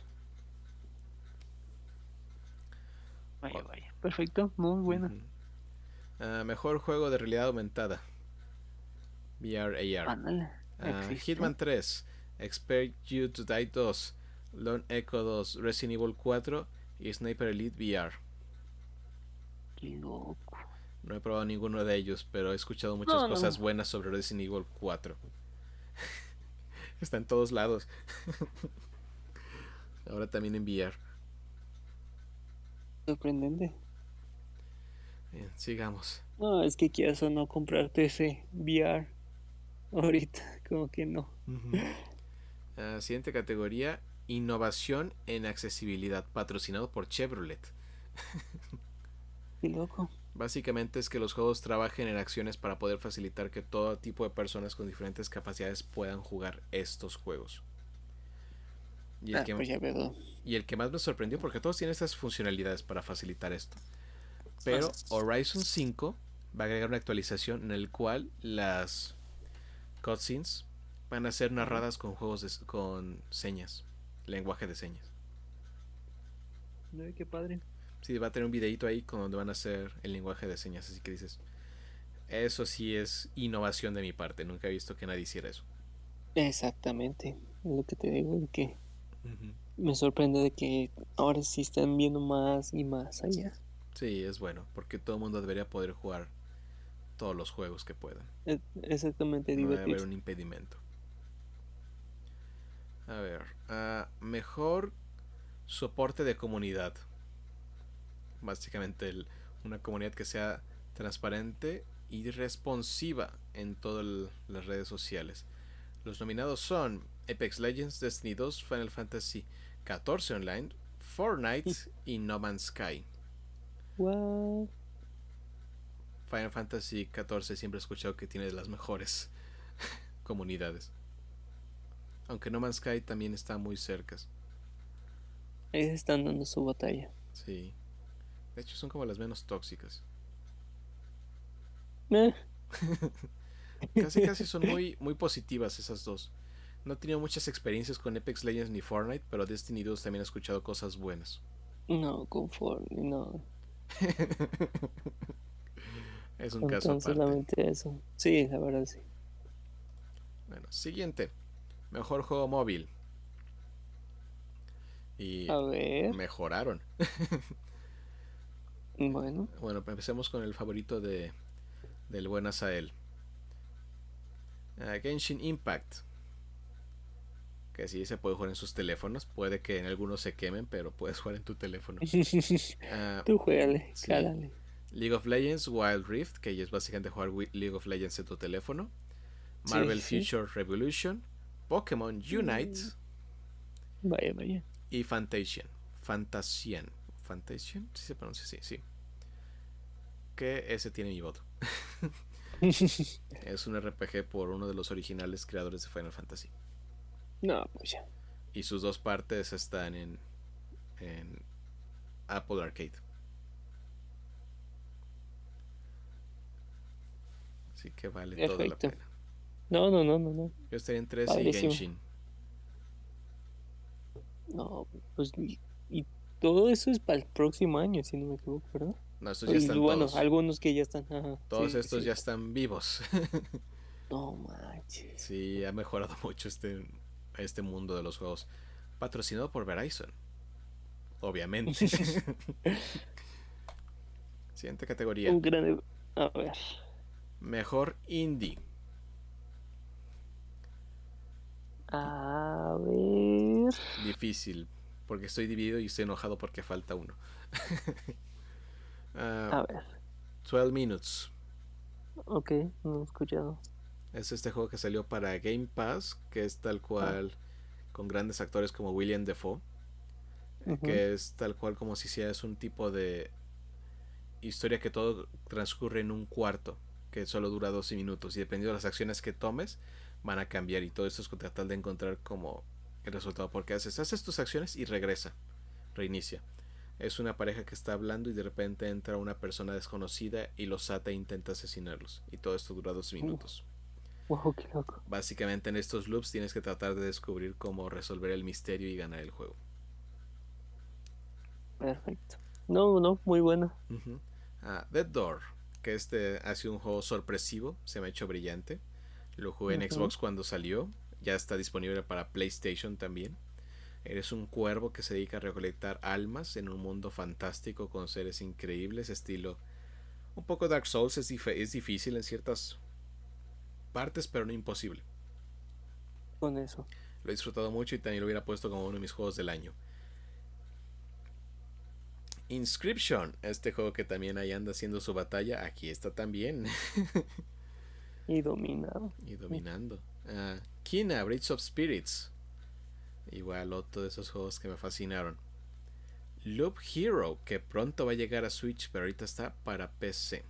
Vaya, vaya. Perfecto, muy bueno. Ah, mejor juego de realidad aumentada. VR AR. Ah, Hitman 3, Expect You to Die 2, Lone Echo 2, Resident Evil 4 y Sniper Elite VR. Qué loco. No he probado ninguno de ellos, pero he escuchado muchas cosas buenas sobre Resident Evil 4. Está en todos lados. Ahora también en VR. Sorprendente. Bien, sigamos. No, es que quieras o no comprarte ese VR ahorita, como que no. Ah, siguiente categoría, innovación en accesibilidad, patrocinado por Chevrolet. Qué loco. Básicamente es que los juegos trabajen en acciones para poder facilitar que todo tipo de personas con diferentes capacidades puedan jugar estos juegos. Y el, ah, que, pues y el que más me sorprendió, porque todos tienen estas funcionalidades para facilitar esto. Pero Horizon 5 va a agregar una actualización en el cual las cutscenes van a ser narradas con juegos con señas, lenguaje de señas. Ay, qué padre. Sí, va a tener un videito ahí con donde van a hacer el lenguaje de señas, así que dices, eso sí es innovación de mi parte, nunca he visto que nadie hiciera eso. Exactamente, lo que te digo, de que me sorprende de que ahora sí están viendo más y más allá. Sí, es bueno, porque todo el mundo debería poder jugar todos los juegos que puedan. Exactamente, no debe haber un impedimento. A ver, ah, mejor soporte de comunidad. Básicamente una comunidad que sea transparente y responsiva en todas las redes sociales. Los nominados son Apex Legends, Destiny 2, Final Fantasy XIV Online, Fortnite y No Man's Sky. Final Fantasy XIV siempre he escuchado que tiene de las mejores comunidades. Aunque No Man's Sky también está muy cerca. Ellos están dando su batalla. Sí. De hecho son como las menos tóxicas. Eh. casi casi son muy, muy positivas esas dos. No he tenido muchas experiencias con Apex Legends ni Fortnite, pero Destiny 2 también he escuchado cosas buenas. No, con Fortnite no. es un caso aparte. solamente eso. Sí, la verdad sí. Bueno, siguiente. Mejor juego móvil. Y A ver. mejoraron. bueno. Bueno, empecemos con el favorito de del buen Asael. Uh, Genshin Impact. Que sí se puede jugar en sus teléfonos. Puede que en algunos se quemen, pero puedes jugar en tu teléfono. uh, Tú juégale, sí. League of Legends Wild Rift, que es básicamente jugar League of Legends en tu teléfono. Marvel Future Revolution. Pokémon Unite. Vaya, vaya. Y Fantasian. Fantasian. Fantasian, sí se pronuncia así, sí. Que ese tiene mi voto. es un RPG por uno de los originales creadores de Final Fantasy. No, pues ya. Y sus dos partes están en, en Apple Arcade. Así que vale toda la pena. No, no, no, no, no. Yo estaría en 3 y Genshin. No, pues y, todo eso es para el próximo año, si no me equivoco, ¿verdad? No, estos ya están bueno, algunos que ya están. todos estos ya están vivos. no manches. Sí, ha mejorado mucho este, este mundo de los juegos. Patrocinado por Verizon. Obviamente. Siguiente categoría. Un gran... A ver. Mejor indie. A ver. Difícil, porque estoy dividido y estoy enojado porque falta uno. Ah, a ver. 12 Minutes. Ok, no he escuchado. Es este juego que salió para Game Pass, que es tal cual, con grandes actores como William Defoe, que es tal cual como si hicieras un tipo de historia que todo transcurre en un cuarto, que solo dura 12 minutos, y dependiendo de las acciones que tomes, van a cambiar y todo esto es con tratar de encontrar como el resultado porque haces haces tus acciones y regresa reinicia. Es una pareja que está hablando y de repente entra una persona desconocida y los ata e intenta asesinarlos y todo esto dura dos minutos. Qué loco. básicamente en estos loops tienes que tratar de descubrir cómo resolver el misterio y ganar el juego. Perfecto. No no muy bueno ah, Dead Door que este ha sido un juego sorpresivo se me ha hecho brillante lo jugué en Xbox cuando salió. Ya está disponible para PlayStation también. Eres un cuervo que se dedica a recolectar almas en un mundo fantástico con seres increíbles, estilo un poco Dark Souls. Es, es difícil en ciertas partes, pero no imposible. Con eso. Lo he disfrutado mucho y también lo hubiera puesto como uno de mis juegos del año. Inscription, este juego que también ahí anda haciendo su batalla, aquí está también. y dominado. Y dominando. Uh, Kina, Bridge of Spirits. Igual otro de esos juegos que me fascinaron. Loop Hero, que pronto va a llegar a Switch, pero ahorita está para PC.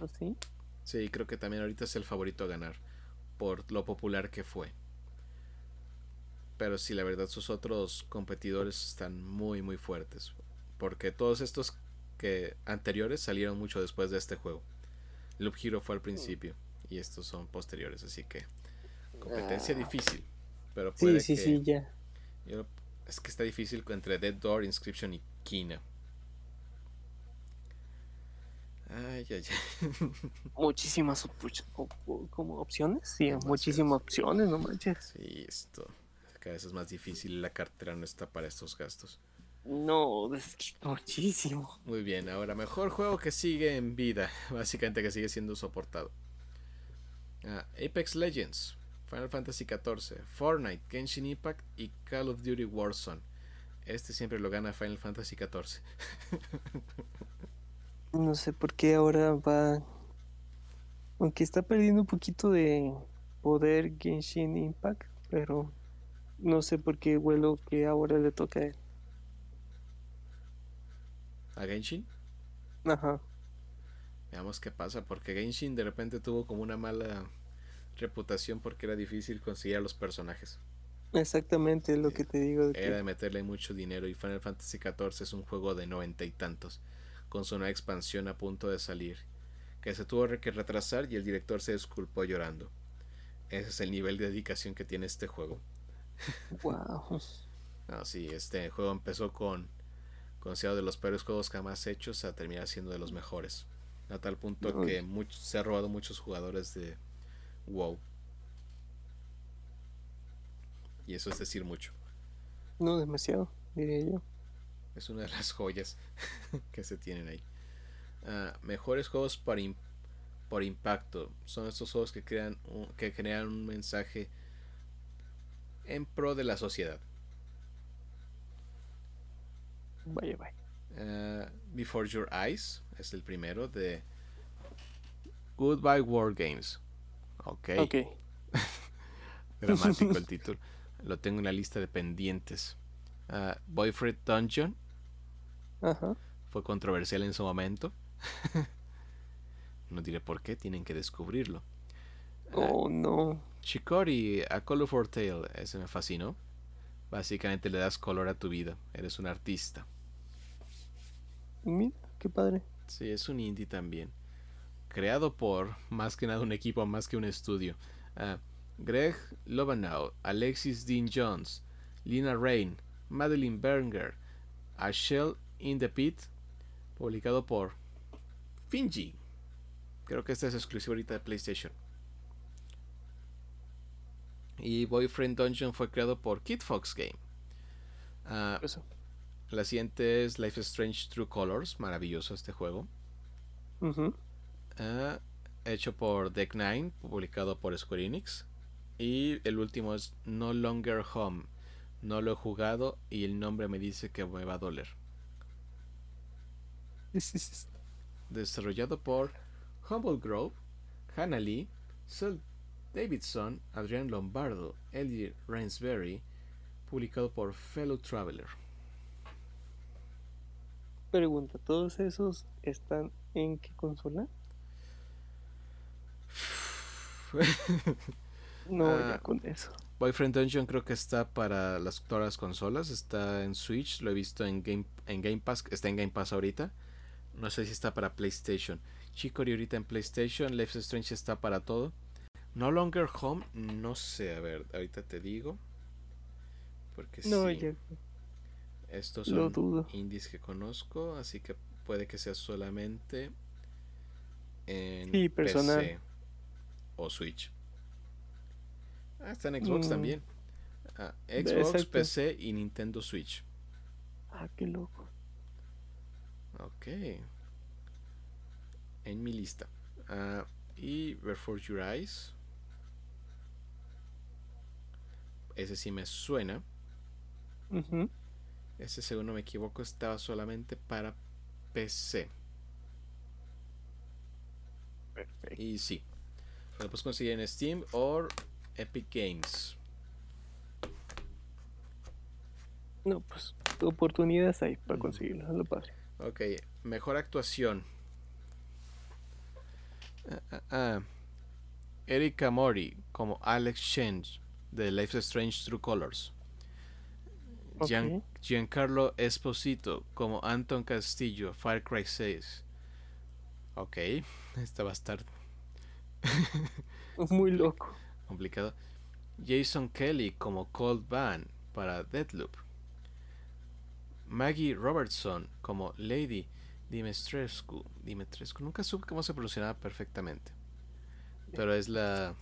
¿Ah, sí? Sí, creo que también ahorita es el favorito a ganar, por lo popular que fue. Pero sí, la verdad, sus otros competidores están muy, muy fuertes. Porque todos estos que anteriores salieron mucho después de este juego. Loop Hero fue al principio y estos son posteriores, así que competencia ah. difícil. Pero puede sí, sí, sí, ya. es que está difícil entre Dead Door, Inscription y Kina. Ay, ay, ay. Muchísimas como opciones, sí, muchísimas opciones, no manches. Sí, esto cada vez es más difícil, la cartera no está para estos gastos. No, es muchísimo. Muy bien, ahora mejor juego que sigue en vida, básicamente que sigue siendo soportado. Ah, Apex Legends, Final Fantasy XIV, Fortnite, Genshin Impact y Call of Duty Warzone. Este siempre lo gana Final Fantasy XIV. no sé por qué ahora va. Aunque está perdiendo un poquito de poder Genshin Impact, pero no sé por qué vuelo que ahora le toca a él. ¿A Genshin? Ajá. Veamos qué pasa, porque Genshin de repente tuvo como una mala reputación porque era difícil conseguir a los personajes. Exactamente lo que te digo. era de meterle mucho dinero y Final Fantasy XIV es un juego de noventa y tantos, con su nueva expansión a punto de salir, que se tuvo que retrasar y el director se disculpó llorando. Ese es el nivel de dedicación que tiene este juego. Wow. no, sí, este juego empezó con considerado de los peores juegos jamás hechos a terminar siendo de los mejores. A tal punto que se ha robado muchos jugadores de WoW. Y eso es decir mucho. No demasiado, diría yo. Es una de las joyas que se tienen ahí. Ah, mejores juegos por, por impacto. Son estos juegos que, crean que generan un mensaje en pro de la sociedad. Vaya, vaya. Uh, Before Your Eyes es el primero de Goodbye War Games. Ok. okay. Dramático el título. Lo tengo en la lista de pendientes. Uh, Boyfriend Dungeon. Ajá. Fue controversial en su momento. no diré por qué, tienen que descubrirlo. Oh, no. Chikori, A Colorful Tale, ese me fascinó. Básicamente le das color a tu vida, eres un artista. Mira, qué padre. Sí, es un indie también. Creado por, más que nada, un equipo más que un estudio. Ah, Greg Lovenow, Alexis Dean Jones, Lina Rain, Madeline Berger, A Shell in the Pit, publicado por Finji. Creo que este es exclusivo ahorita de PlayStation. Y Boyfriend Dungeon fue creado por Kid Fox Game. Ah, la siguiente es Life is Strange True Colors. Maravilloso este juego. Ah, hecho por Deck Nine, publicado por Square Enix. Y el último es No Longer Home. No lo he jugado y el nombre me dice que me va a doler. Desarrollado por Humble Grove, Hannah Lee, Davidson, Adrian Lombardo, Eddie Rainsbury, publicado por Fellow Traveler. Pregunta, ¿todos esos están en qué consola? no, ya ah, con eso. Boyfriend Dungeon creo que está para las, todas las consolas, está en Switch, lo he visto en Game, en Game Pass, está en Game Pass ahorita. No sé si está para PlayStation. Chicory ahorita en PlayStation, Life is Strange está para todo. No Longer Home, no sé, a ver, ahorita te digo. Porque no, sí. Estos son indies que conozco, así que puede que sea solamente en PC o Switch. Ah, está en Xbox mm. también. Ah, Xbox, PC y Nintendo Switch. Ah, qué loco. Ok. En mi lista. Uh, y Before Your Eyes. Ese sí me suena. Ese, según no me equivoco, estaba solamente para PC. Perfecto. Y sí. Lo puedes conseguir en Steam o Epic Games. No, pues oportunidades hay para conseguirlo, es lo padre. Ok, mejor actuación. Uh, uh, Erika Mori como Alex Change de Life is Strange True Colors. Giancarlo Esposito como Anton Castillo, Far Cry 6. Ok, esta va a estar muy loco. Complicado. Jason Kelly como Cold Van para Deadloop. Maggie Robertson como Lady Dimitrescu. Dimitrescu. Nunca supe cómo se pronunciaba perfectamente. Pero es la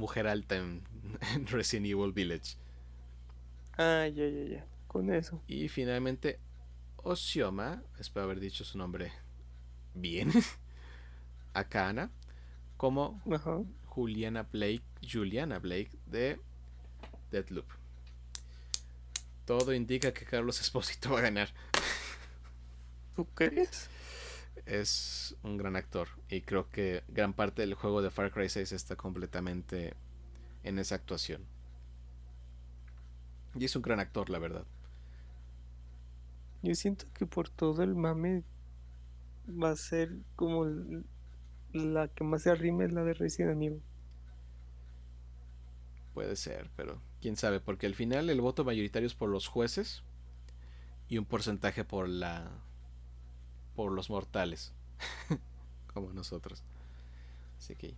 mujer alta en, Resident Evil Village. Ah, ya, ya, ya. Con eso. Y finalmente, Osioma, espero haber dicho su nombre bien, Akana, como Juliana Blake, Juliana Blake de Deadloop. Todo indica que Carlos Esposito va a ganar. ¿Tú crees? Es un gran actor y creo que gran parte del juego de Far Cry 6 está completamente en esa actuación. Y es un gran actor, la verdad. Yo siento que por todo el mame va a ser como la que más se arrime es la de Resident Evil. Puede ser, pero quién sabe, porque al final el voto mayoritario es por los jueces y un porcentaje por la por los mortales, como nosotros. Así que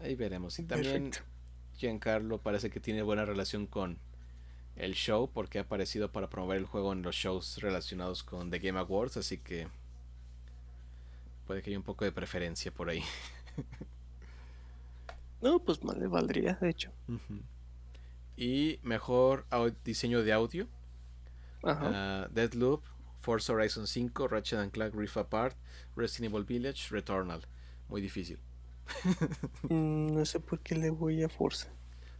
ahí veremos. Y también Giancarlo parece que tiene buena relación con el show porque ha aparecido para promover el juego en los shows relacionados con The Game Awards, así que puede que haya un poco de preferencia por ahí. no, pues más le valdría, de hecho. Y mejor diseño de audio. Uh, Deadloop, Forza Horizon 5, Ratchet and Clank Rift Apart, Resident Evil Village, Returnal. Muy difícil. Mm, no sé por qué le voy a Forza.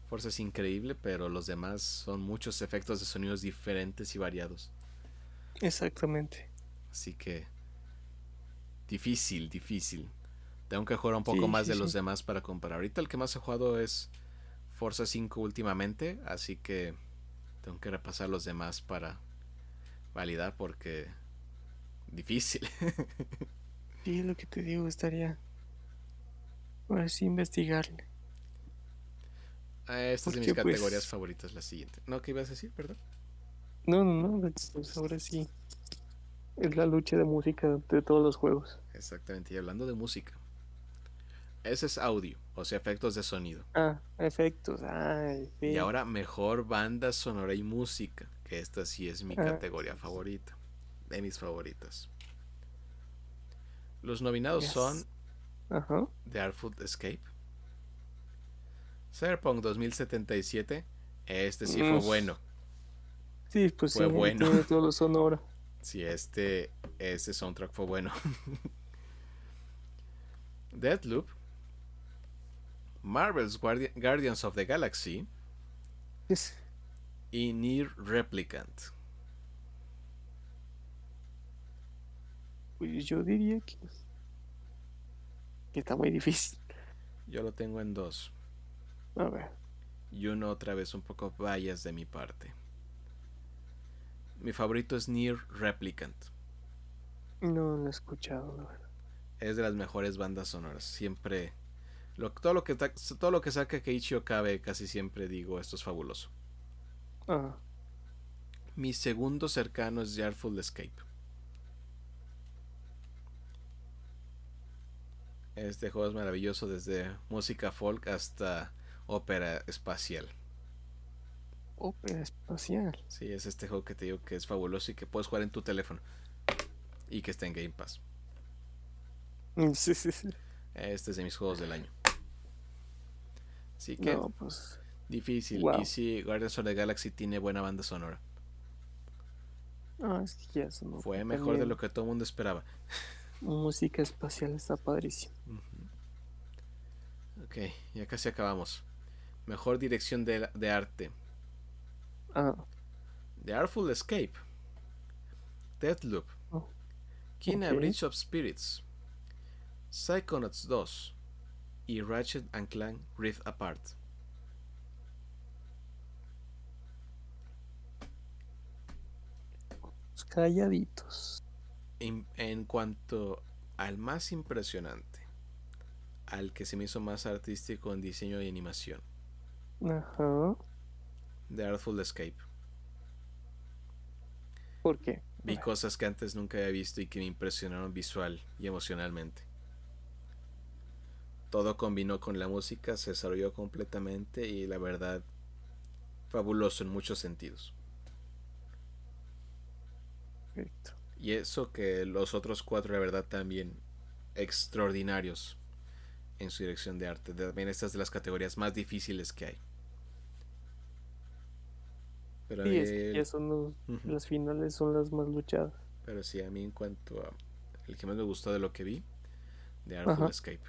Forza es increíble, pero los demás son muchos efectos de sonidos diferentes y variados. Exactamente. Así que difícil, difícil. Tengo que jugar un poco más de los demás para comparar. Ahorita el que más he jugado es Forza 5 últimamente, así que tengo que repasar los demás para validar porque difícil. sí, lo que te digo, estaría ver si investigarle. Ah, esta es de mis pues, categorías favoritas, la siguiente. ¿No? ¿Qué ibas a decir? Perdón. No, no, no. Pues ahora sí. Es la lucha de música de todos los juegos. Exactamente. Y hablando de música. Ese es audio, o sea, efectos de sonido. Ah, efectos. Ay, Y ahora mejor banda sonora y música. Que esta sí es mi ah. categoría favorita. De mis favoritas. Los nominados son The Artful Escape, Cyberpunk 2077, este sí fue bueno. Sí, pues fue bueno. todo lo sonoro. Sí, este, este soundtrack fue bueno. Deadloop, Marvel's Guardians of the Galaxy y Near Replicant. Pues yo diría que, que está muy difícil. Yo lo tengo en dos. A ver. Y uno otra vez un poco vallas de mi parte. Mi favorito es Near Replicant. No lo he escuchado, la verdad. Es de las mejores bandas sonoras. Siempre. Lo, todo, lo que, todo lo que saca Keiichi Okabe, casi siempre digo, esto es fabuloso. Mi segundo cercano es Yarful Escape. Este juego es maravilloso desde música folk hasta ópera espacial. Ópera espacial. Sí, es este juego que te digo que es fabuloso y que puedes jugar en tu teléfono. Y que está en Game Pass. Sí, sí, sí. Este es de mis juegos del año. Así que pues... Difícil. Y sí, Guardians of the Galaxy tiene buena banda sonora. Ah, es que ya eso no. Fue mejor de lo que todo el mundo esperaba. Música espacial está padrísimo. Ok, ya casi acabamos. Mejor dirección de, de arte. Ah. The Artful Escape. Deathloop. Oh. Kina Bridge of Spirits. Psychonauts 2. Y Ratchet and Clank Rift Apart. Calladitos. En, en cuanto al más impresionante, al que se me hizo más artístico en diseño y animación. Ajá. The Artful Escape. ¿Por qué? Vi cosas que antes nunca había visto y que me impresionaron visual y emocionalmente. Todo combinó con la música, se desarrolló completamente y la verdad, fabuloso en muchos sentidos. Perfecto. Y eso que los otros cuatro, la verdad, también extraordinarios en su dirección de arte. También estas de las categorías más difíciles que hay. Pero sí, es que ya son las finales son las más luchadas. Pero sí, a mí en cuanto a el que más me gustó de lo que vi, de Artful Escape.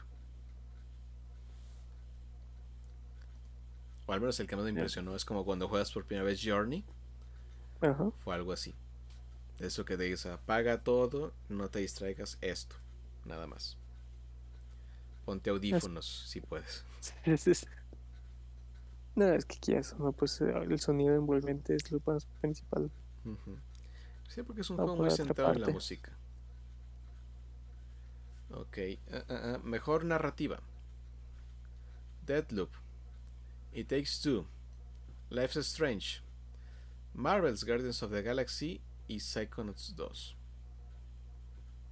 O al menos el que más me impresionó es como cuando juegas por primera vez Journey. Ajá. Fue algo así. Eso que te dice, apaga todo, no te distraigas, esto, nada más. Ponte audífonos si puedes. No, es que quieras, no, pues eh, el sonido envolvente es lo más principal. Sí, porque es un juego muy centrado en la música. Ok, ah, ah, ah, mejor narrativa. Deadloop. It Takes Two. Life's Strange. Marvel's Guardians of the Galaxy y Psychonauts 2.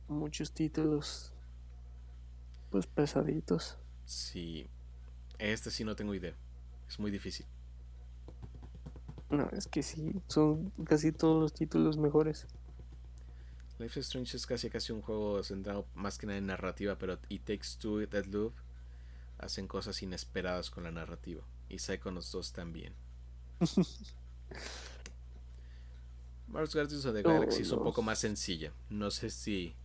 Muchos títulos. Pues pesaditos. Sí. Este sí no tengo idea. Es muy difícil. No, es que sí, son casi todos los títulos mejores. Life is Strange es casi casi un juego centrado más que nada en narrativa, pero It Takes Two Dead Loop hacen cosas inesperadas con la narrativa. Y Psychonauts 2 también. Mars Guardians of the Galaxy es un poco más sencilla. No sé si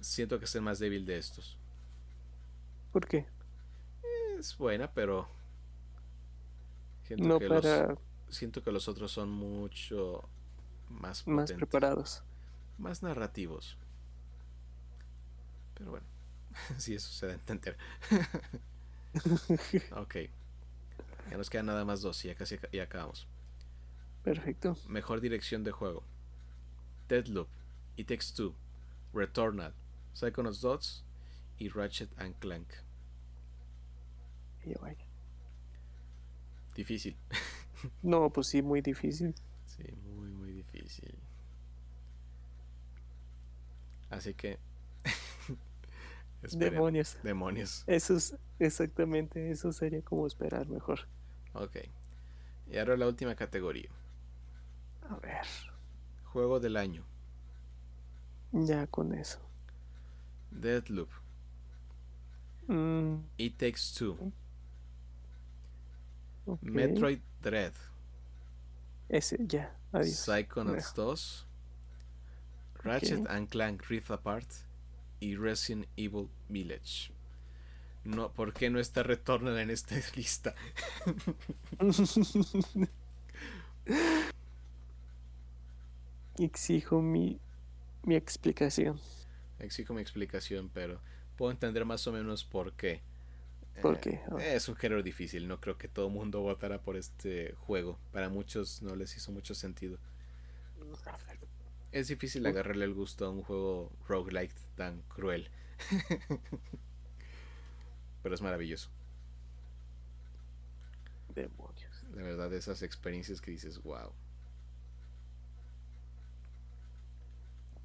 siento que es el más débil de estos. ¿Por qué? Es buena, pero Siento, que, los, siento que los otros son mucho más, más preparados. Más narrativos. Pero bueno, si eso se da a entender. ok. Ya nos quedan nada más dos y ya casi ya acabamos. Perfecto. Mejor dirección de juego. Deadloop, It Takes Two, Returnal, Psychonauts Dots y Ratchet and Clank. Y. Difícil. no, pues sí, muy difícil. Sí, muy, muy difícil. Así que. Demonios. Demonios. Eso es exactamente, eso sería como esperar mejor. Ok. Y ahora la última categoría. A ver. Juego del año. Ya con eso. Deadloop. Mm. It Takes Two. Metroid Dread. Ese, ya, adiós. Psychonauts 2. Ratchet and Clank Rift Apart. Y Resident Evil Village. No, ¿Por qué no está Returnal en esta lista? Exijo mi, mi explicación. Exijo mi explicación, pero puedo entender más o menos por qué. Porque eh, es un género difícil, no creo que todo el mundo votara por este juego. Para muchos no les hizo mucho sentido. Es difícil agarrarle el gusto a un juego roguelike tan cruel. Pero es maravilloso. Demonios. La verdad, esas experiencias que dices, wow.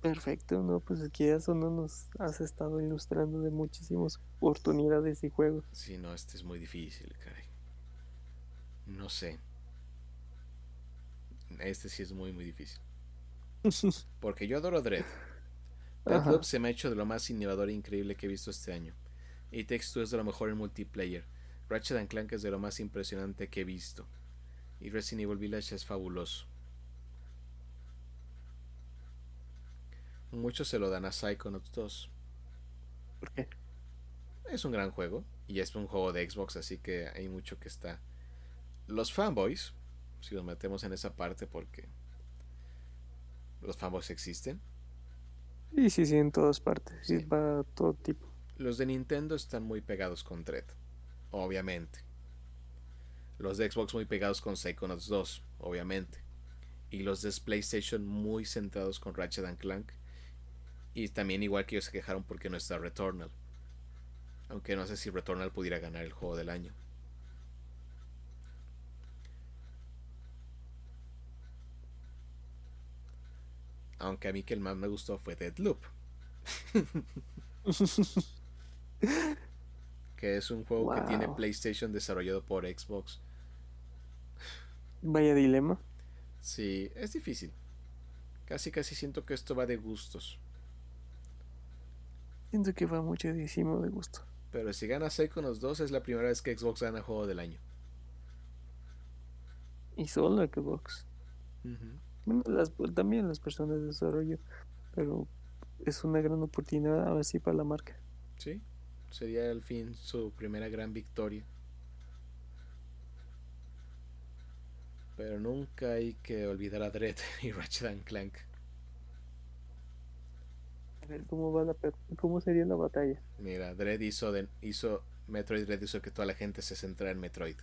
Perfecto, no, pues aquí eso no nos has estado ilustrando de muchísimas oportunidades y juegos. Sí, no, este es muy difícil, caray. No sé. Este sí es muy, muy difícil. Porque yo adoro Dread. Deadloop se me ha hecho de lo más innovador e increíble que he visto este año. Y Text es de lo mejor en multiplayer. Ratchet Clank es de lo más impresionante que he visto. Y Resident Evil Village es fabuloso. Muchos se lo dan a Psychonauts 2. ¿Por qué? Es un gran juego. Y es un juego de Xbox, así que hay mucho que está. Los fanboys, si nos metemos en esa parte, porque los fanboys existen. Y sí, sí, en todas partes. Sí, va todo tipo. Los de Nintendo están muy pegados con Dread, obviamente. Los de Xbox muy pegados con Psychonauts 2, obviamente. Y los de PlayStation muy centrados con Ratchet and Clank. Y también igual que ellos se quejaron porque no está Returnal. Aunque no sé si Returnal pudiera ganar el juego del año. Aunque a mí que el más me gustó fue Deadloop. que es un juego que tiene PlayStation desarrollado por Xbox. Vaya dilema. Sí, es difícil. Casi casi siento que esto va de gustos. Siento que va muchísimo de gusto. Pero si gana los dos es la primera vez que Xbox gana juego del año. Y solo Xbox. las, también las personas de desarrollo. Pero es una gran oportunidad ahora sí para la marca. Sí, sería al fin su primera gran victoria. Pero nunca hay que olvidar a Dredd y Ratchet Clank. A ver, ¿cómo, va la, ¿cómo sería la batalla? Mira, Dredd hizo, de, hizo Metroid Dread hizo que toda la gente se centrara en Metroid.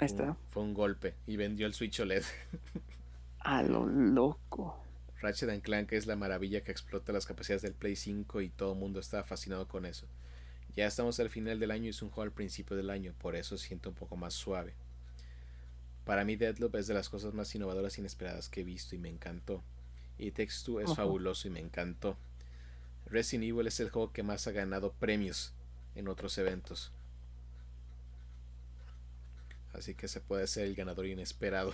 Ahí está. fue un golpe y vendió el Switch OLED. A lo loco. Ratchet Clank es la maravilla que explota las capacidades del Play 5 y todo el mundo está fascinado con eso. Ya estamos al final del año y es un juego al principio del año, por eso siento un poco más suave. Para mí Deadloop es de las cosas más innovadoras e inesperadas que he visto y me encantó. Y Text 2 es fabuloso y me encantó. Resident Evil es el juego que más ha ganado premios en otros eventos. Así que se puede ser el ganador inesperado.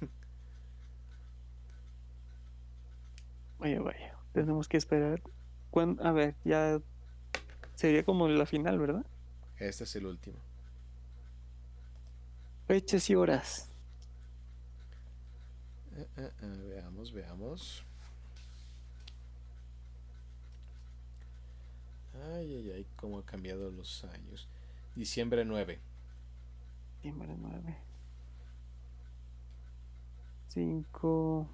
Vaya, vaya. Tenemos que esperar. A ver, ya sería como la final, ¿verdad? Este es el último. Fechas y horas. Eh, eh, eh, veamos, veamos. Ay, ay, ay, cómo ha cambiado los años. Diciembre 9. Diciembre 9. 5.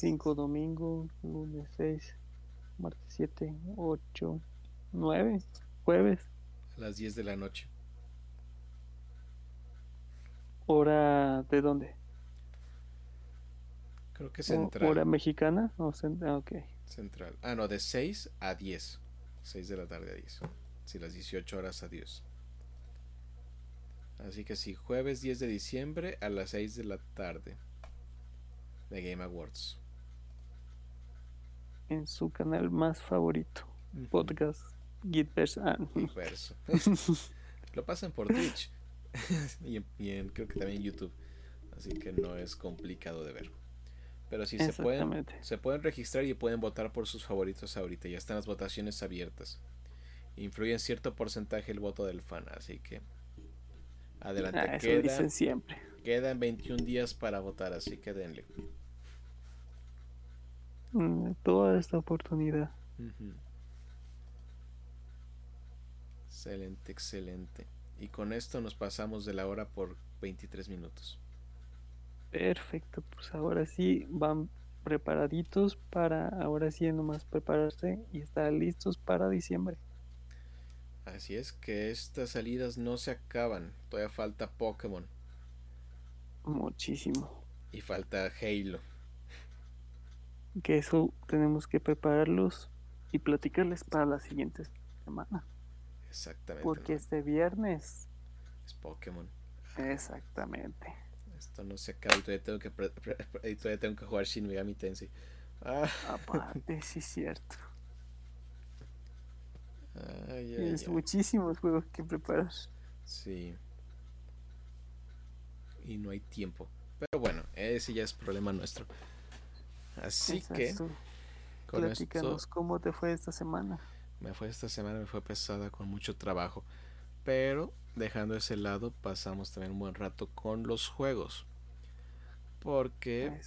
5 domingo, lunes 6, martes 7, 8, 9, jueves. A las 10 de la noche. ¿Hora de dónde? Creo que central. ¿Hora mexicana? O central? Ah, ok. Central. Ah, no, de 6 a 10. 6 de la tarde a 10. Si las 18 horas a 10. Así que sí, jueves 10 de diciembre a las 6 de la tarde. De Game Awards en su canal más favorito, podcast Gitverse. Ah. Lo pasan por Twitch y, en, creo que también en YouTube, así que no es complicado de ver. Pero sí se pueden, se pueden registrar y pueden votar por sus favoritos ahorita. Ya están las votaciones abiertas. Influye en cierto porcentaje el voto del fan, así que adelante. Ah, dicen siempre. Quedan 21 días para votar, así que denle. Mm, toda esta oportunidad. Excelente, excelente. Y con esto nos pasamos de la hora por 23 minutos. Perfecto, pues ahora sí van preparaditos para ahora sí nomás prepararse y estar listos para diciembre. Así es que estas salidas no se acaban, todavía falta Pokémon. Muchísimo. Y falta Halo que eso tenemos que prepararlos y platicarles para la siguiente semana. Exactamente. Porque este viernes es Pokémon. Exactamente. No se acaba y todavía tengo que, todavía tengo que jugar Shin Megami Tensei. Ah. Aparte, sí es cierto. Tienes muchísimos juegos que preparar. Sí. Y no hay tiempo. Pero bueno, ese ya es problema nuestro. Así que. Con Platícanos cómo te fue esta semana. Me fue esta semana, me fue pesada con mucho trabajo. Pero dejando ese lado, pasamos también un buen rato con los juegos. Porque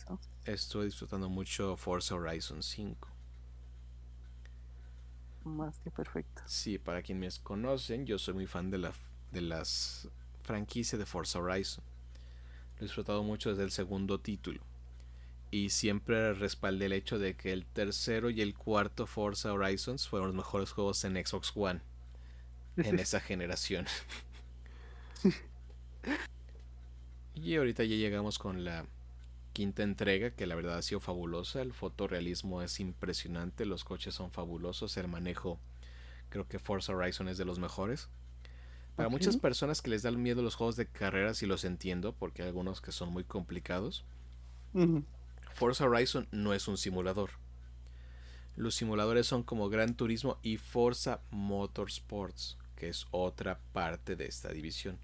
estoy disfrutando mucho Forza Horizon 5. Más que perfecto. Sí, para quienes me conocen, yo soy muy fan de, la, de las franquicias de Forza Horizon. Lo he disfrutado mucho desde el segundo título. Y siempre respaldé el hecho de que el tercero y el cuarto Forza Horizons fueron los mejores juegos en Xbox One. En esa generación. y ahorita ya llegamos con la quinta entrega, que la verdad ha sido fabulosa. El fotorrealismo es impresionante, los coches son fabulosos, el manejo, creo que Forza Horizon es de los mejores. Para muchas personas que les dan miedo los juegos de carreras, y los entiendo, porque hay algunos que son muy complicados. Forza Horizon no es un simulador. Los simuladores son como Gran Turismo y Forza Motorsports, que es otra parte de esta división.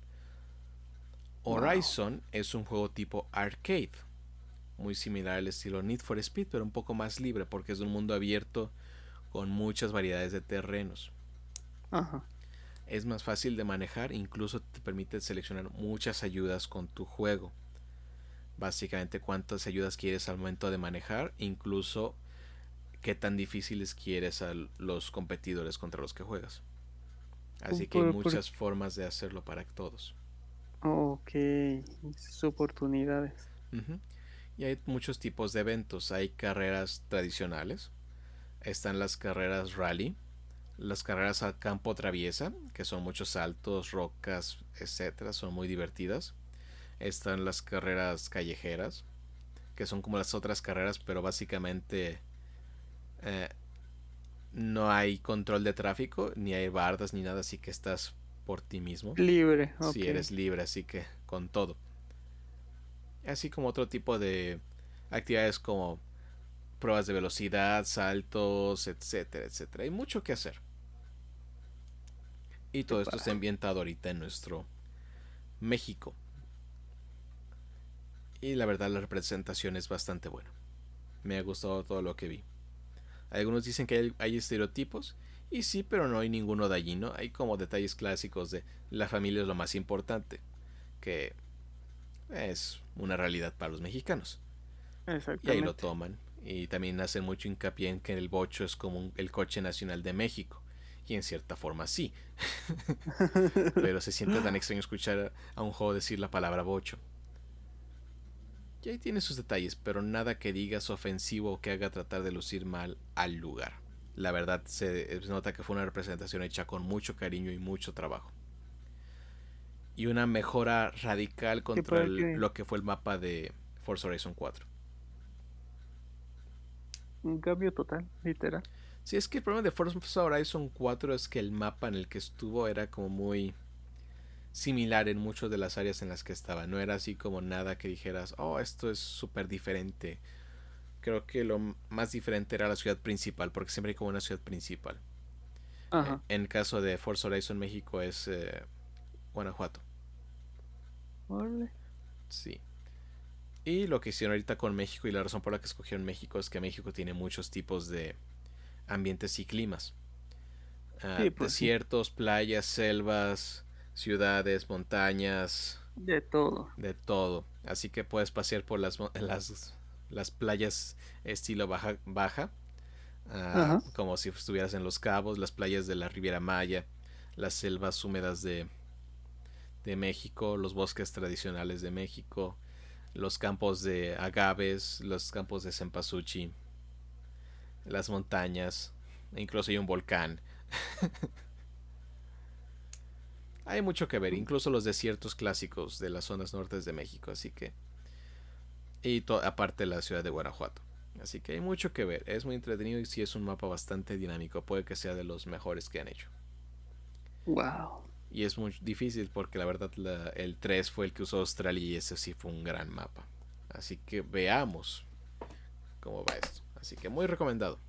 Horizon es un juego tipo arcade, muy similar al estilo Need for Speed, pero un poco más libre porque es un mundo abierto con muchas variedades de terrenos. Es más fácil de manejar, incluso te permite seleccionar muchas ayudas con tu juego. Básicamente cuántas ayudas quieres al momento de manejar, incluso qué tan difíciles quieres a los competidores contra los que juegas. Así que hay muchas formas de hacerlo para todos. Ok, esas oportunidades. Y hay muchos tipos de eventos. Hay carreras tradicionales. Están las carreras rally. Las carreras a campo traviesa, que son muchos saltos, rocas, etcétera, son muy divertidas. Están las carreras callejeras, que son como las otras carreras, pero básicamente eh, no hay control de tráfico, ni hay bardas, ni nada, así que estás por ti mismo. Libre, Si eres libre, así que con todo así como otro tipo de actividades como pruebas de velocidad, saltos, etcétera, etcétera. Hay mucho que hacer. Y todo esto está ambientado ahorita en nuestro México. Y la verdad la representación es bastante buena. Me ha gustado todo lo que vi. Algunos dicen que hay, hay estereotipos. Y sí, pero no hay ninguno de allí, ¿no? Hay como detalles clásicos de la familia es lo más importante. Que es una realidad para los mexicanos. Y ahí lo toman. Y también hacen mucho hincapié en que el bocho es como el coche nacional de México. Y en cierta forma sí. Pero se siente tan extraño escuchar a un juego decir la palabra bocho. Y ahí tiene sus detalles, pero nada que digas ofensivo o que haga tratar de lucir mal al lugar. La verdad se nota que fue una representación hecha con mucho cariño y mucho trabajo y una mejora radical contra lo que fue el mapa de Forza Horizon 4. Un cambio total, literal. Sí, es que el problema de Forza Horizon 4 es que el mapa en el que estuvo era como muy similar en muchas de las áreas en las que estaba. No era así como nada que dijeras, oh, esto es súper diferente. Creo que lo más diferente era la ciudad principal, porque siempre hay como una ciudad principal. Ajá. En el caso de Forza Horizon México es eh, Guanajuato. Sí. Y lo que hicieron ahorita con México y la razón por la que escogieron México es que México tiene muchos tipos de ambientes y climas. Ah, pues desiertos, playas, selvas, ciudades, montañas. De todo. De todo. Así que puedes pasear por las, las, las playas estilo baja, baja ah, como si estuvieras en Los Cabos, las playas de la Riviera Maya, las selvas húmedas de, de México, los bosques tradicionales de México, los campos de agaves, los campos de cempasúchil, las montañas, incluso hay un volcán. hay mucho que ver, incluso los desiertos clásicos de las zonas nortes de México, así que y aparte la ciudad de Guanajuato. Así que hay mucho que ver, es muy entretenido y sí es un mapa bastante dinámico, puede que sea de los mejores que han hecho. Wow. Y es muy difícil porque la verdad el 3 fue el que usó Australia y ese sí fue un gran mapa. Así que veamos cómo va esto. Así que muy recomendado.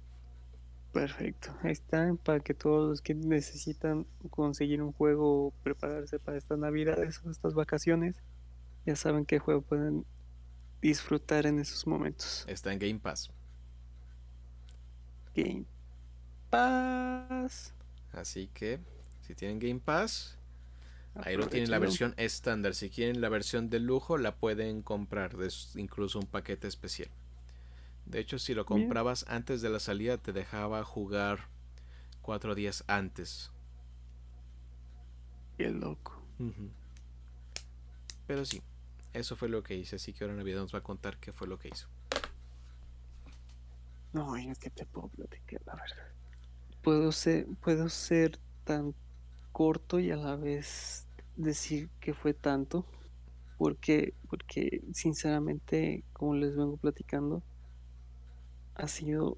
Perfecto. Ahí está para que todos los que necesitan conseguir un juego o prepararse para estas navidades o estas vacaciones, ya saben qué juego pueden disfrutar en esos momentos. Está en Game Pass. Game Pass. Así que si tienen Game Pass, Ahí lo tienen la versión estándar. Si quieren la versión de lujo, la pueden comprar. Es incluso un paquete especial. De hecho, si lo comprabas antes de la salida, te dejaba jugar cuatro días antes. Qué loco. Pero sí, eso fue lo que hice. Así que ahora Navidad nos va a contar qué fue lo que hizo. No, es que te puedo platicar la verdad. Puedo ser, puedo ser tan corto y a la vez decir que fue tanto. Porque, porque sinceramente, como les vengo platicando, ha sido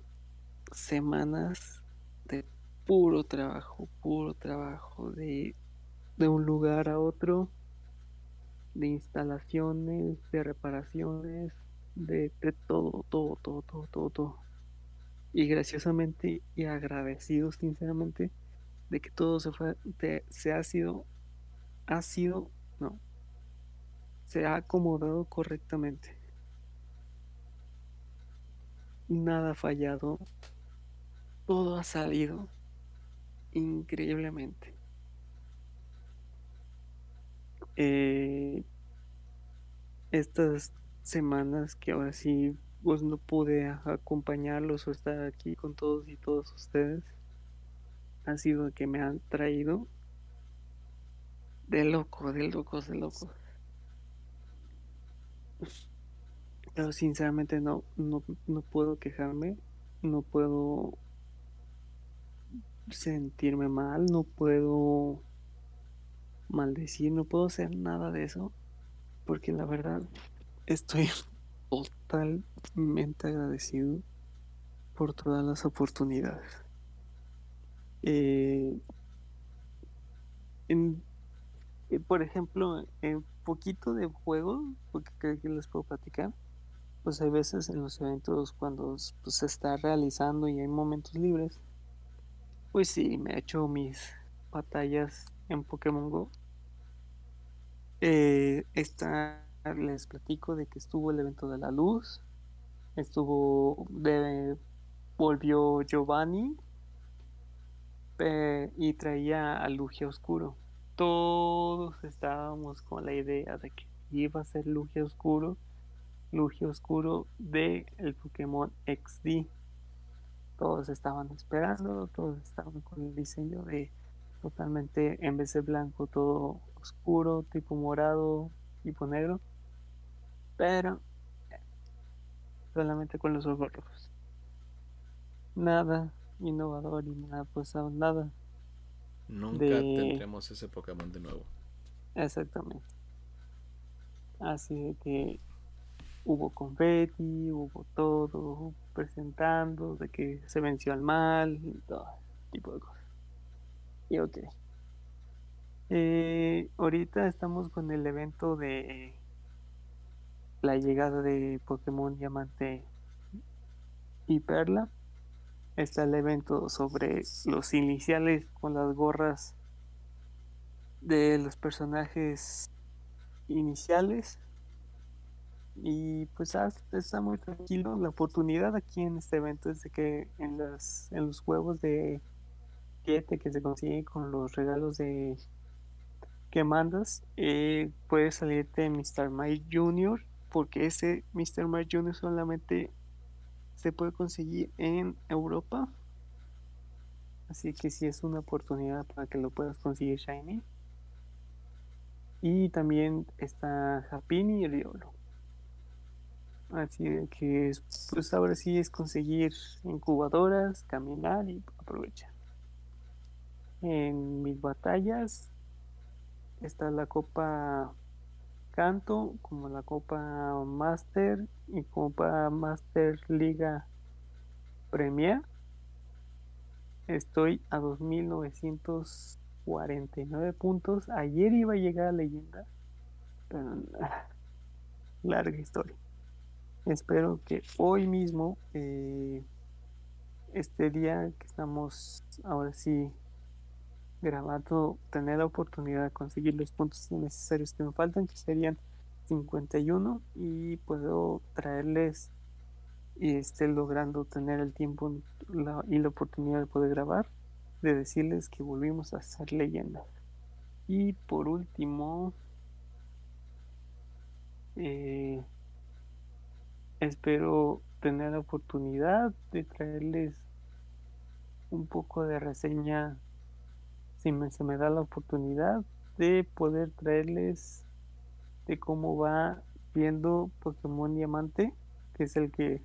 semanas de puro trabajo, puro trabajo, de, de un lugar a otro, de instalaciones, de reparaciones, de, de todo, todo, todo, todo, todo, todo. Y graciosamente y agradecido sinceramente de que todo se fue, se ha sido, ha sido, no, se ha acomodado correctamente. Nada ha fallado, todo ha salido increíblemente. Eh, estas semanas que ahora sí pues no pude acompañarlos o estar aquí con todos y todos ustedes ha sido que me han traído de loco, de locos, de locos. Pero sinceramente no, no, no puedo quejarme, no puedo sentirme mal, no puedo maldecir, no puedo hacer nada de eso, porque la verdad estoy totalmente agradecido por todas las oportunidades. Eh, eh, por ejemplo, en poquito de juego, porque creo que les puedo platicar, pues hay veces en los eventos cuando pues, se está realizando y hay momentos libres, pues sí, me he hecho mis batallas en Pokémon Go. Eh, esta, les platico de que estuvo el evento de la luz, estuvo, de, volvió Giovanni y traía a Lugia Oscuro. Todos estábamos con la idea de que iba a ser Lugia Oscuro, Lugia Oscuro de el Pokémon XD. Todos estaban esperando, todos estaban con el diseño de totalmente en vez de blanco, todo oscuro, tipo morado, tipo negro. Pero solamente con los ojos rojos. Nada innovador y nada pues nada. Nunca tendremos ese Pokémon de nuevo. Exactamente. Así que hubo confeti, hubo todo, presentando de que se venció al mal y todo tipo de cosas. Y ok. Eh, ahorita estamos con el evento de la llegada de Pokémon Diamante y Perla está el evento sobre los iniciales con las gorras de los personajes iniciales y pues ah, está muy tranquilo la oportunidad aquí en este evento es de que en las en los juegos de 7 que se consigue con los regalos de que mandas eh, puede salirte Mr. Mike Jr. porque ese Mr. Mike Jr. solamente se puede conseguir en Europa. Así que si es una oportunidad para que lo puedas conseguir Shiny. Y también está Japini y Riolo. Así que pues ahora sí es conseguir incubadoras, caminar y aprovechar. En mis batallas está la Copa Canto, como la Copa Master y Copa Master Liga Premier. Estoy a 2.949 puntos. Ayer iba a llegar a leyenda, pero larga historia. Espero que hoy mismo, eh, este día que estamos ahora sí grabando, tener la oportunidad de conseguir los puntos necesarios que me faltan, que serían 51, y puedo traerles y esté logrando tener el tiempo y la oportunidad de poder grabar, de decirles que volvimos a ser leyenda. Y por último, eh, espero tener la oportunidad de traerles un poco de reseña, si me, se me da la oportunidad de poder traerles de cómo va viendo Pokémon Diamante, que es el que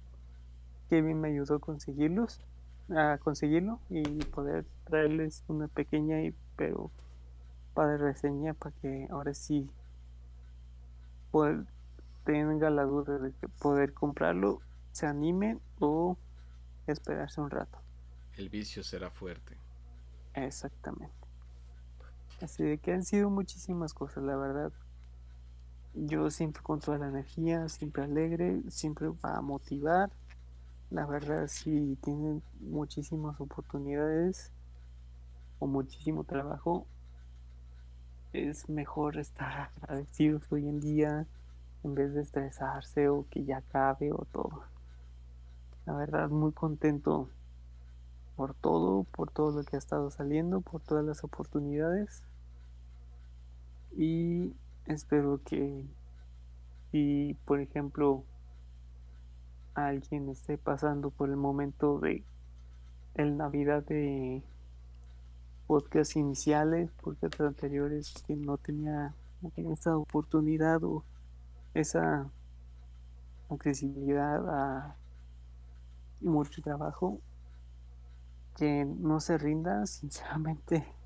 Kevin me ayudó a conseguirlos, a conseguirlo y poder traerles una pequeña y pero para reseña para que ahora sí poder, tenga la duda de poder comprarlo, se animen o esperarse un rato. El vicio será fuerte. Exactamente. Así de que han sido muchísimas cosas, la verdad. Yo siempre con toda la energía, siempre alegre, siempre a motivar. La verdad, si tienen muchísimas oportunidades o muchísimo trabajo, es mejor estar agradecidos hoy en día en vez de estresarse o que ya acabe o todo. La verdad, muy contento por todo, por todo lo que ha estado saliendo, por todas las oportunidades. Y espero que si, por ejemplo, alguien esté pasando por el momento de el Navidad de podcast iniciales, podcast anteriores que no tenía esa oportunidad o esa accesibilidad a mucho trabajo, que no se rinda, sinceramente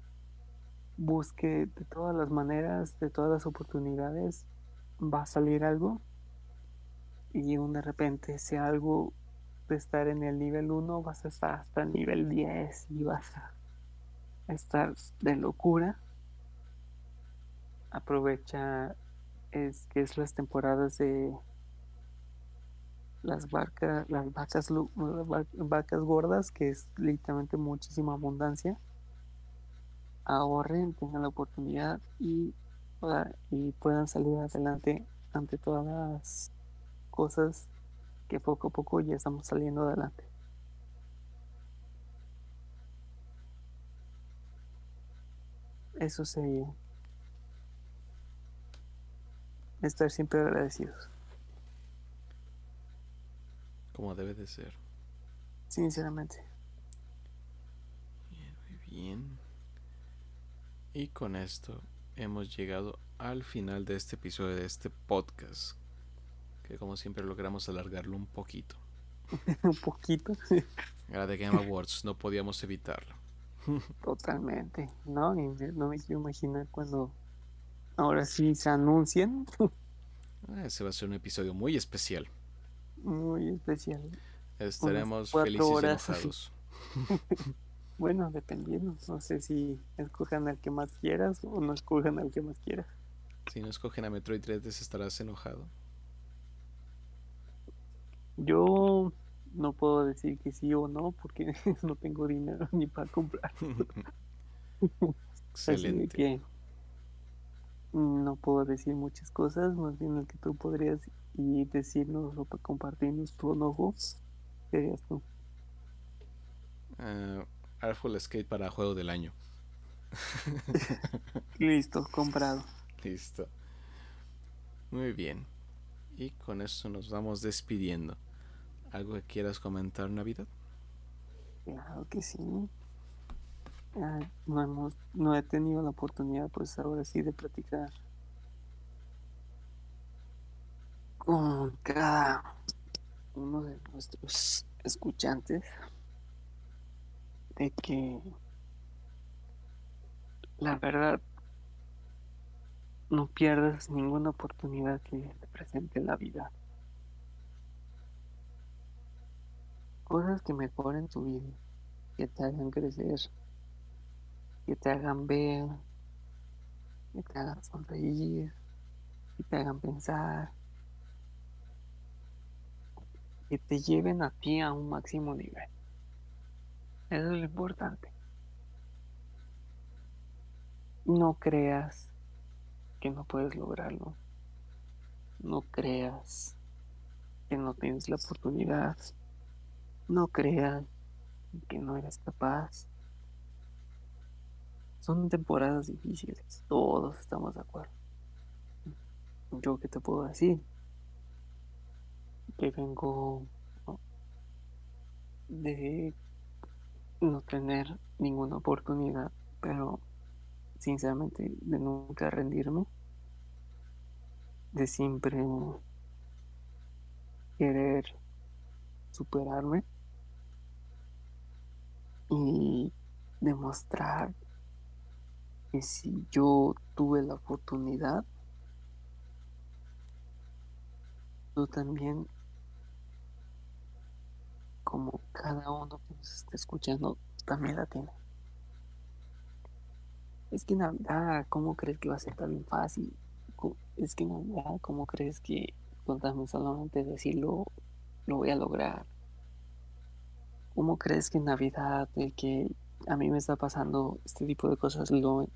busque de todas las maneras, de todas las oportunidades, va a salir algo y de repente si algo de estar en el nivel 1 vas a estar hasta el nivel 10 y vas a estar de locura. Aprovecha es que es las temporadas de las vacas, las vacas, vacas gordas, que es literalmente muchísima abundancia. Ahorren, tengan la oportunidad y, y puedan salir adelante ante todas las cosas que poco a poco ya estamos saliendo adelante. Eso sería estar siempre agradecidos. Como debe de ser. Sinceramente. Bien, muy bien. Y con esto hemos llegado al final de este episodio de este podcast. Que como siempre logramos alargarlo un poquito. un poquito. Era de Game Awards, no podíamos evitarlo. Totalmente. No, no me quiero imaginar cuando ahora sí se anuncian. Ah, ese va a ser un episodio muy especial. Muy especial. Estaremos felices y enojados. Bueno, dependiendo. No sé si escojan al que más quieras o no escojan al que más quieras. Si no escogen a Metroid 3, estarás enojado. Yo no puedo decir que sí o no porque no tengo dinero ni para comprar. Excelente. no puedo decir muchas cosas, más bien el que tú podrías y decirnos o compartirnos tu enojo serías tú. Uh, Artful Skate para juego del año. Listo, comprado. Listo. Muy bien. Y con eso nos vamos despidiendo. ¿Algo que quieras comentar, Navidad? Claro que sí. no, hemos, no he tenido la oportunidad, pues ahora sí, de platicar con cada uno de nuestros escuchantes de que la verdad no pierdas ninguna oportunidad que te presente la vida. Cosas que mejoren tu vida, que te hagan crecer, que te hagan ver, que te hagan sonreír, que te hagan pensar, que te lleven a ti a un máximo nivel. Eso es lo importante. No creas que no puedes lograrlo. No creas que no tienes la oportunidad. No creas que no eres capaz. son temporadas difíciles, todos estamos de acuerdo. Yo qué te puedo decir, que vengo de no tener ninguna oportunidad, pero sinceramente de nunca rendirme, de siempre querer superarme y demostrar que si yo tuve la oportunidad, tú también, como cada uno que nos está escuchando, también la tiene. Es que Navidad, ¿cómo crees que va a ser tan fácil? Es que Navidad, ¿cómo crees que con solamente decirlo lo voy a lograr? ¿Cómo crees que en Navidad, de que a mí me está pasando este tipo de cosas, lo,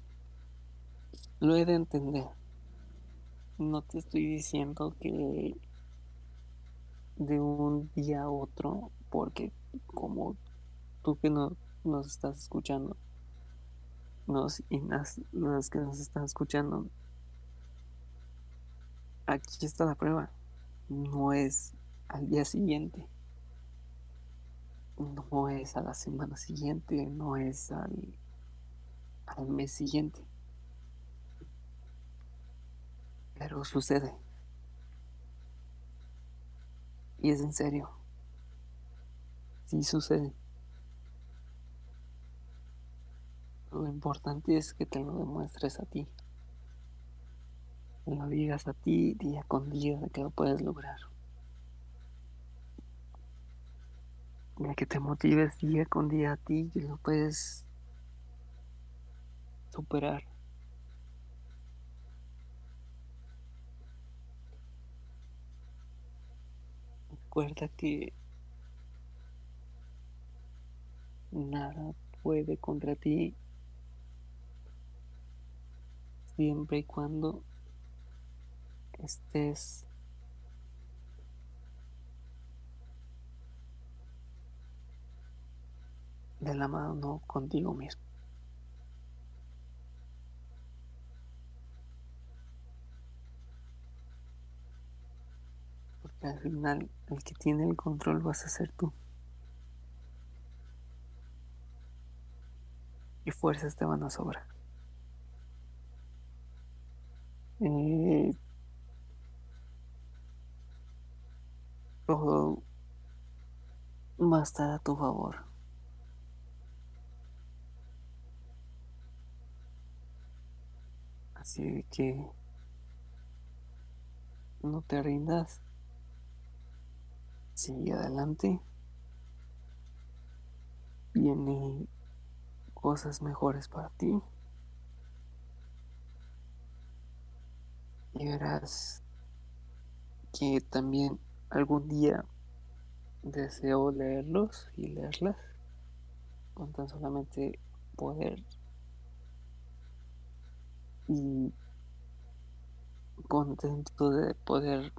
lo he de entender. No te estoy diciendo que de un día a otro, porque como tú que no, nos estás escuchando, nos, y las, que nos están escuchando, aquí está la prueba. No es al día siguiente, no es a la semana siguiente, no es al, al mes siguiente pero sucede. Y es en serio. Sí sucede. Lo importante es que te lo demuestres a ti. Lo digas a ti día con día de que lo puedes lograr. De que te motives día con día a ti que lo puedes superar. Recuerda que nada puede contra ti siempre y cuando estés de la mano contigo mismo. al final el que tiene el control vas a ser tú. Y fuerzas te van a sobrar. Eh, va a estar a tu favor. Así que no te rindas sigue adelante. Vienen cosas mejores para ti. Y verás que también algún día deseo leerlos y leerlas con tan solamente poder y contento de poder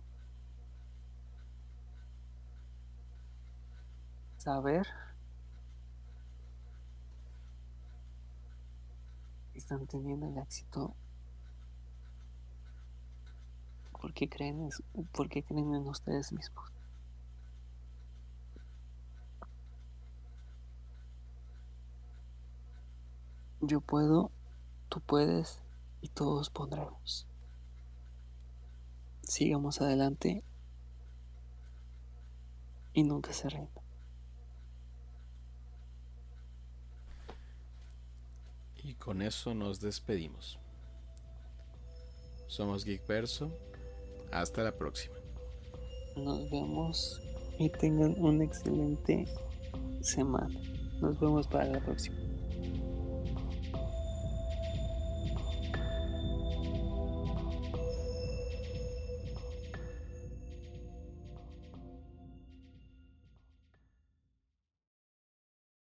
saber están teniendo el éxito porque creen, creen en ustedes mismos. Yo puedo, tú puedes y todos pondremos. Sigamos adelante y nunca se rinda. Y con eso nos despedimos. Somos Geekverso. Hasta la próxima. Nos vemos y tengan una excelente semana. Nos vemos para la próxima.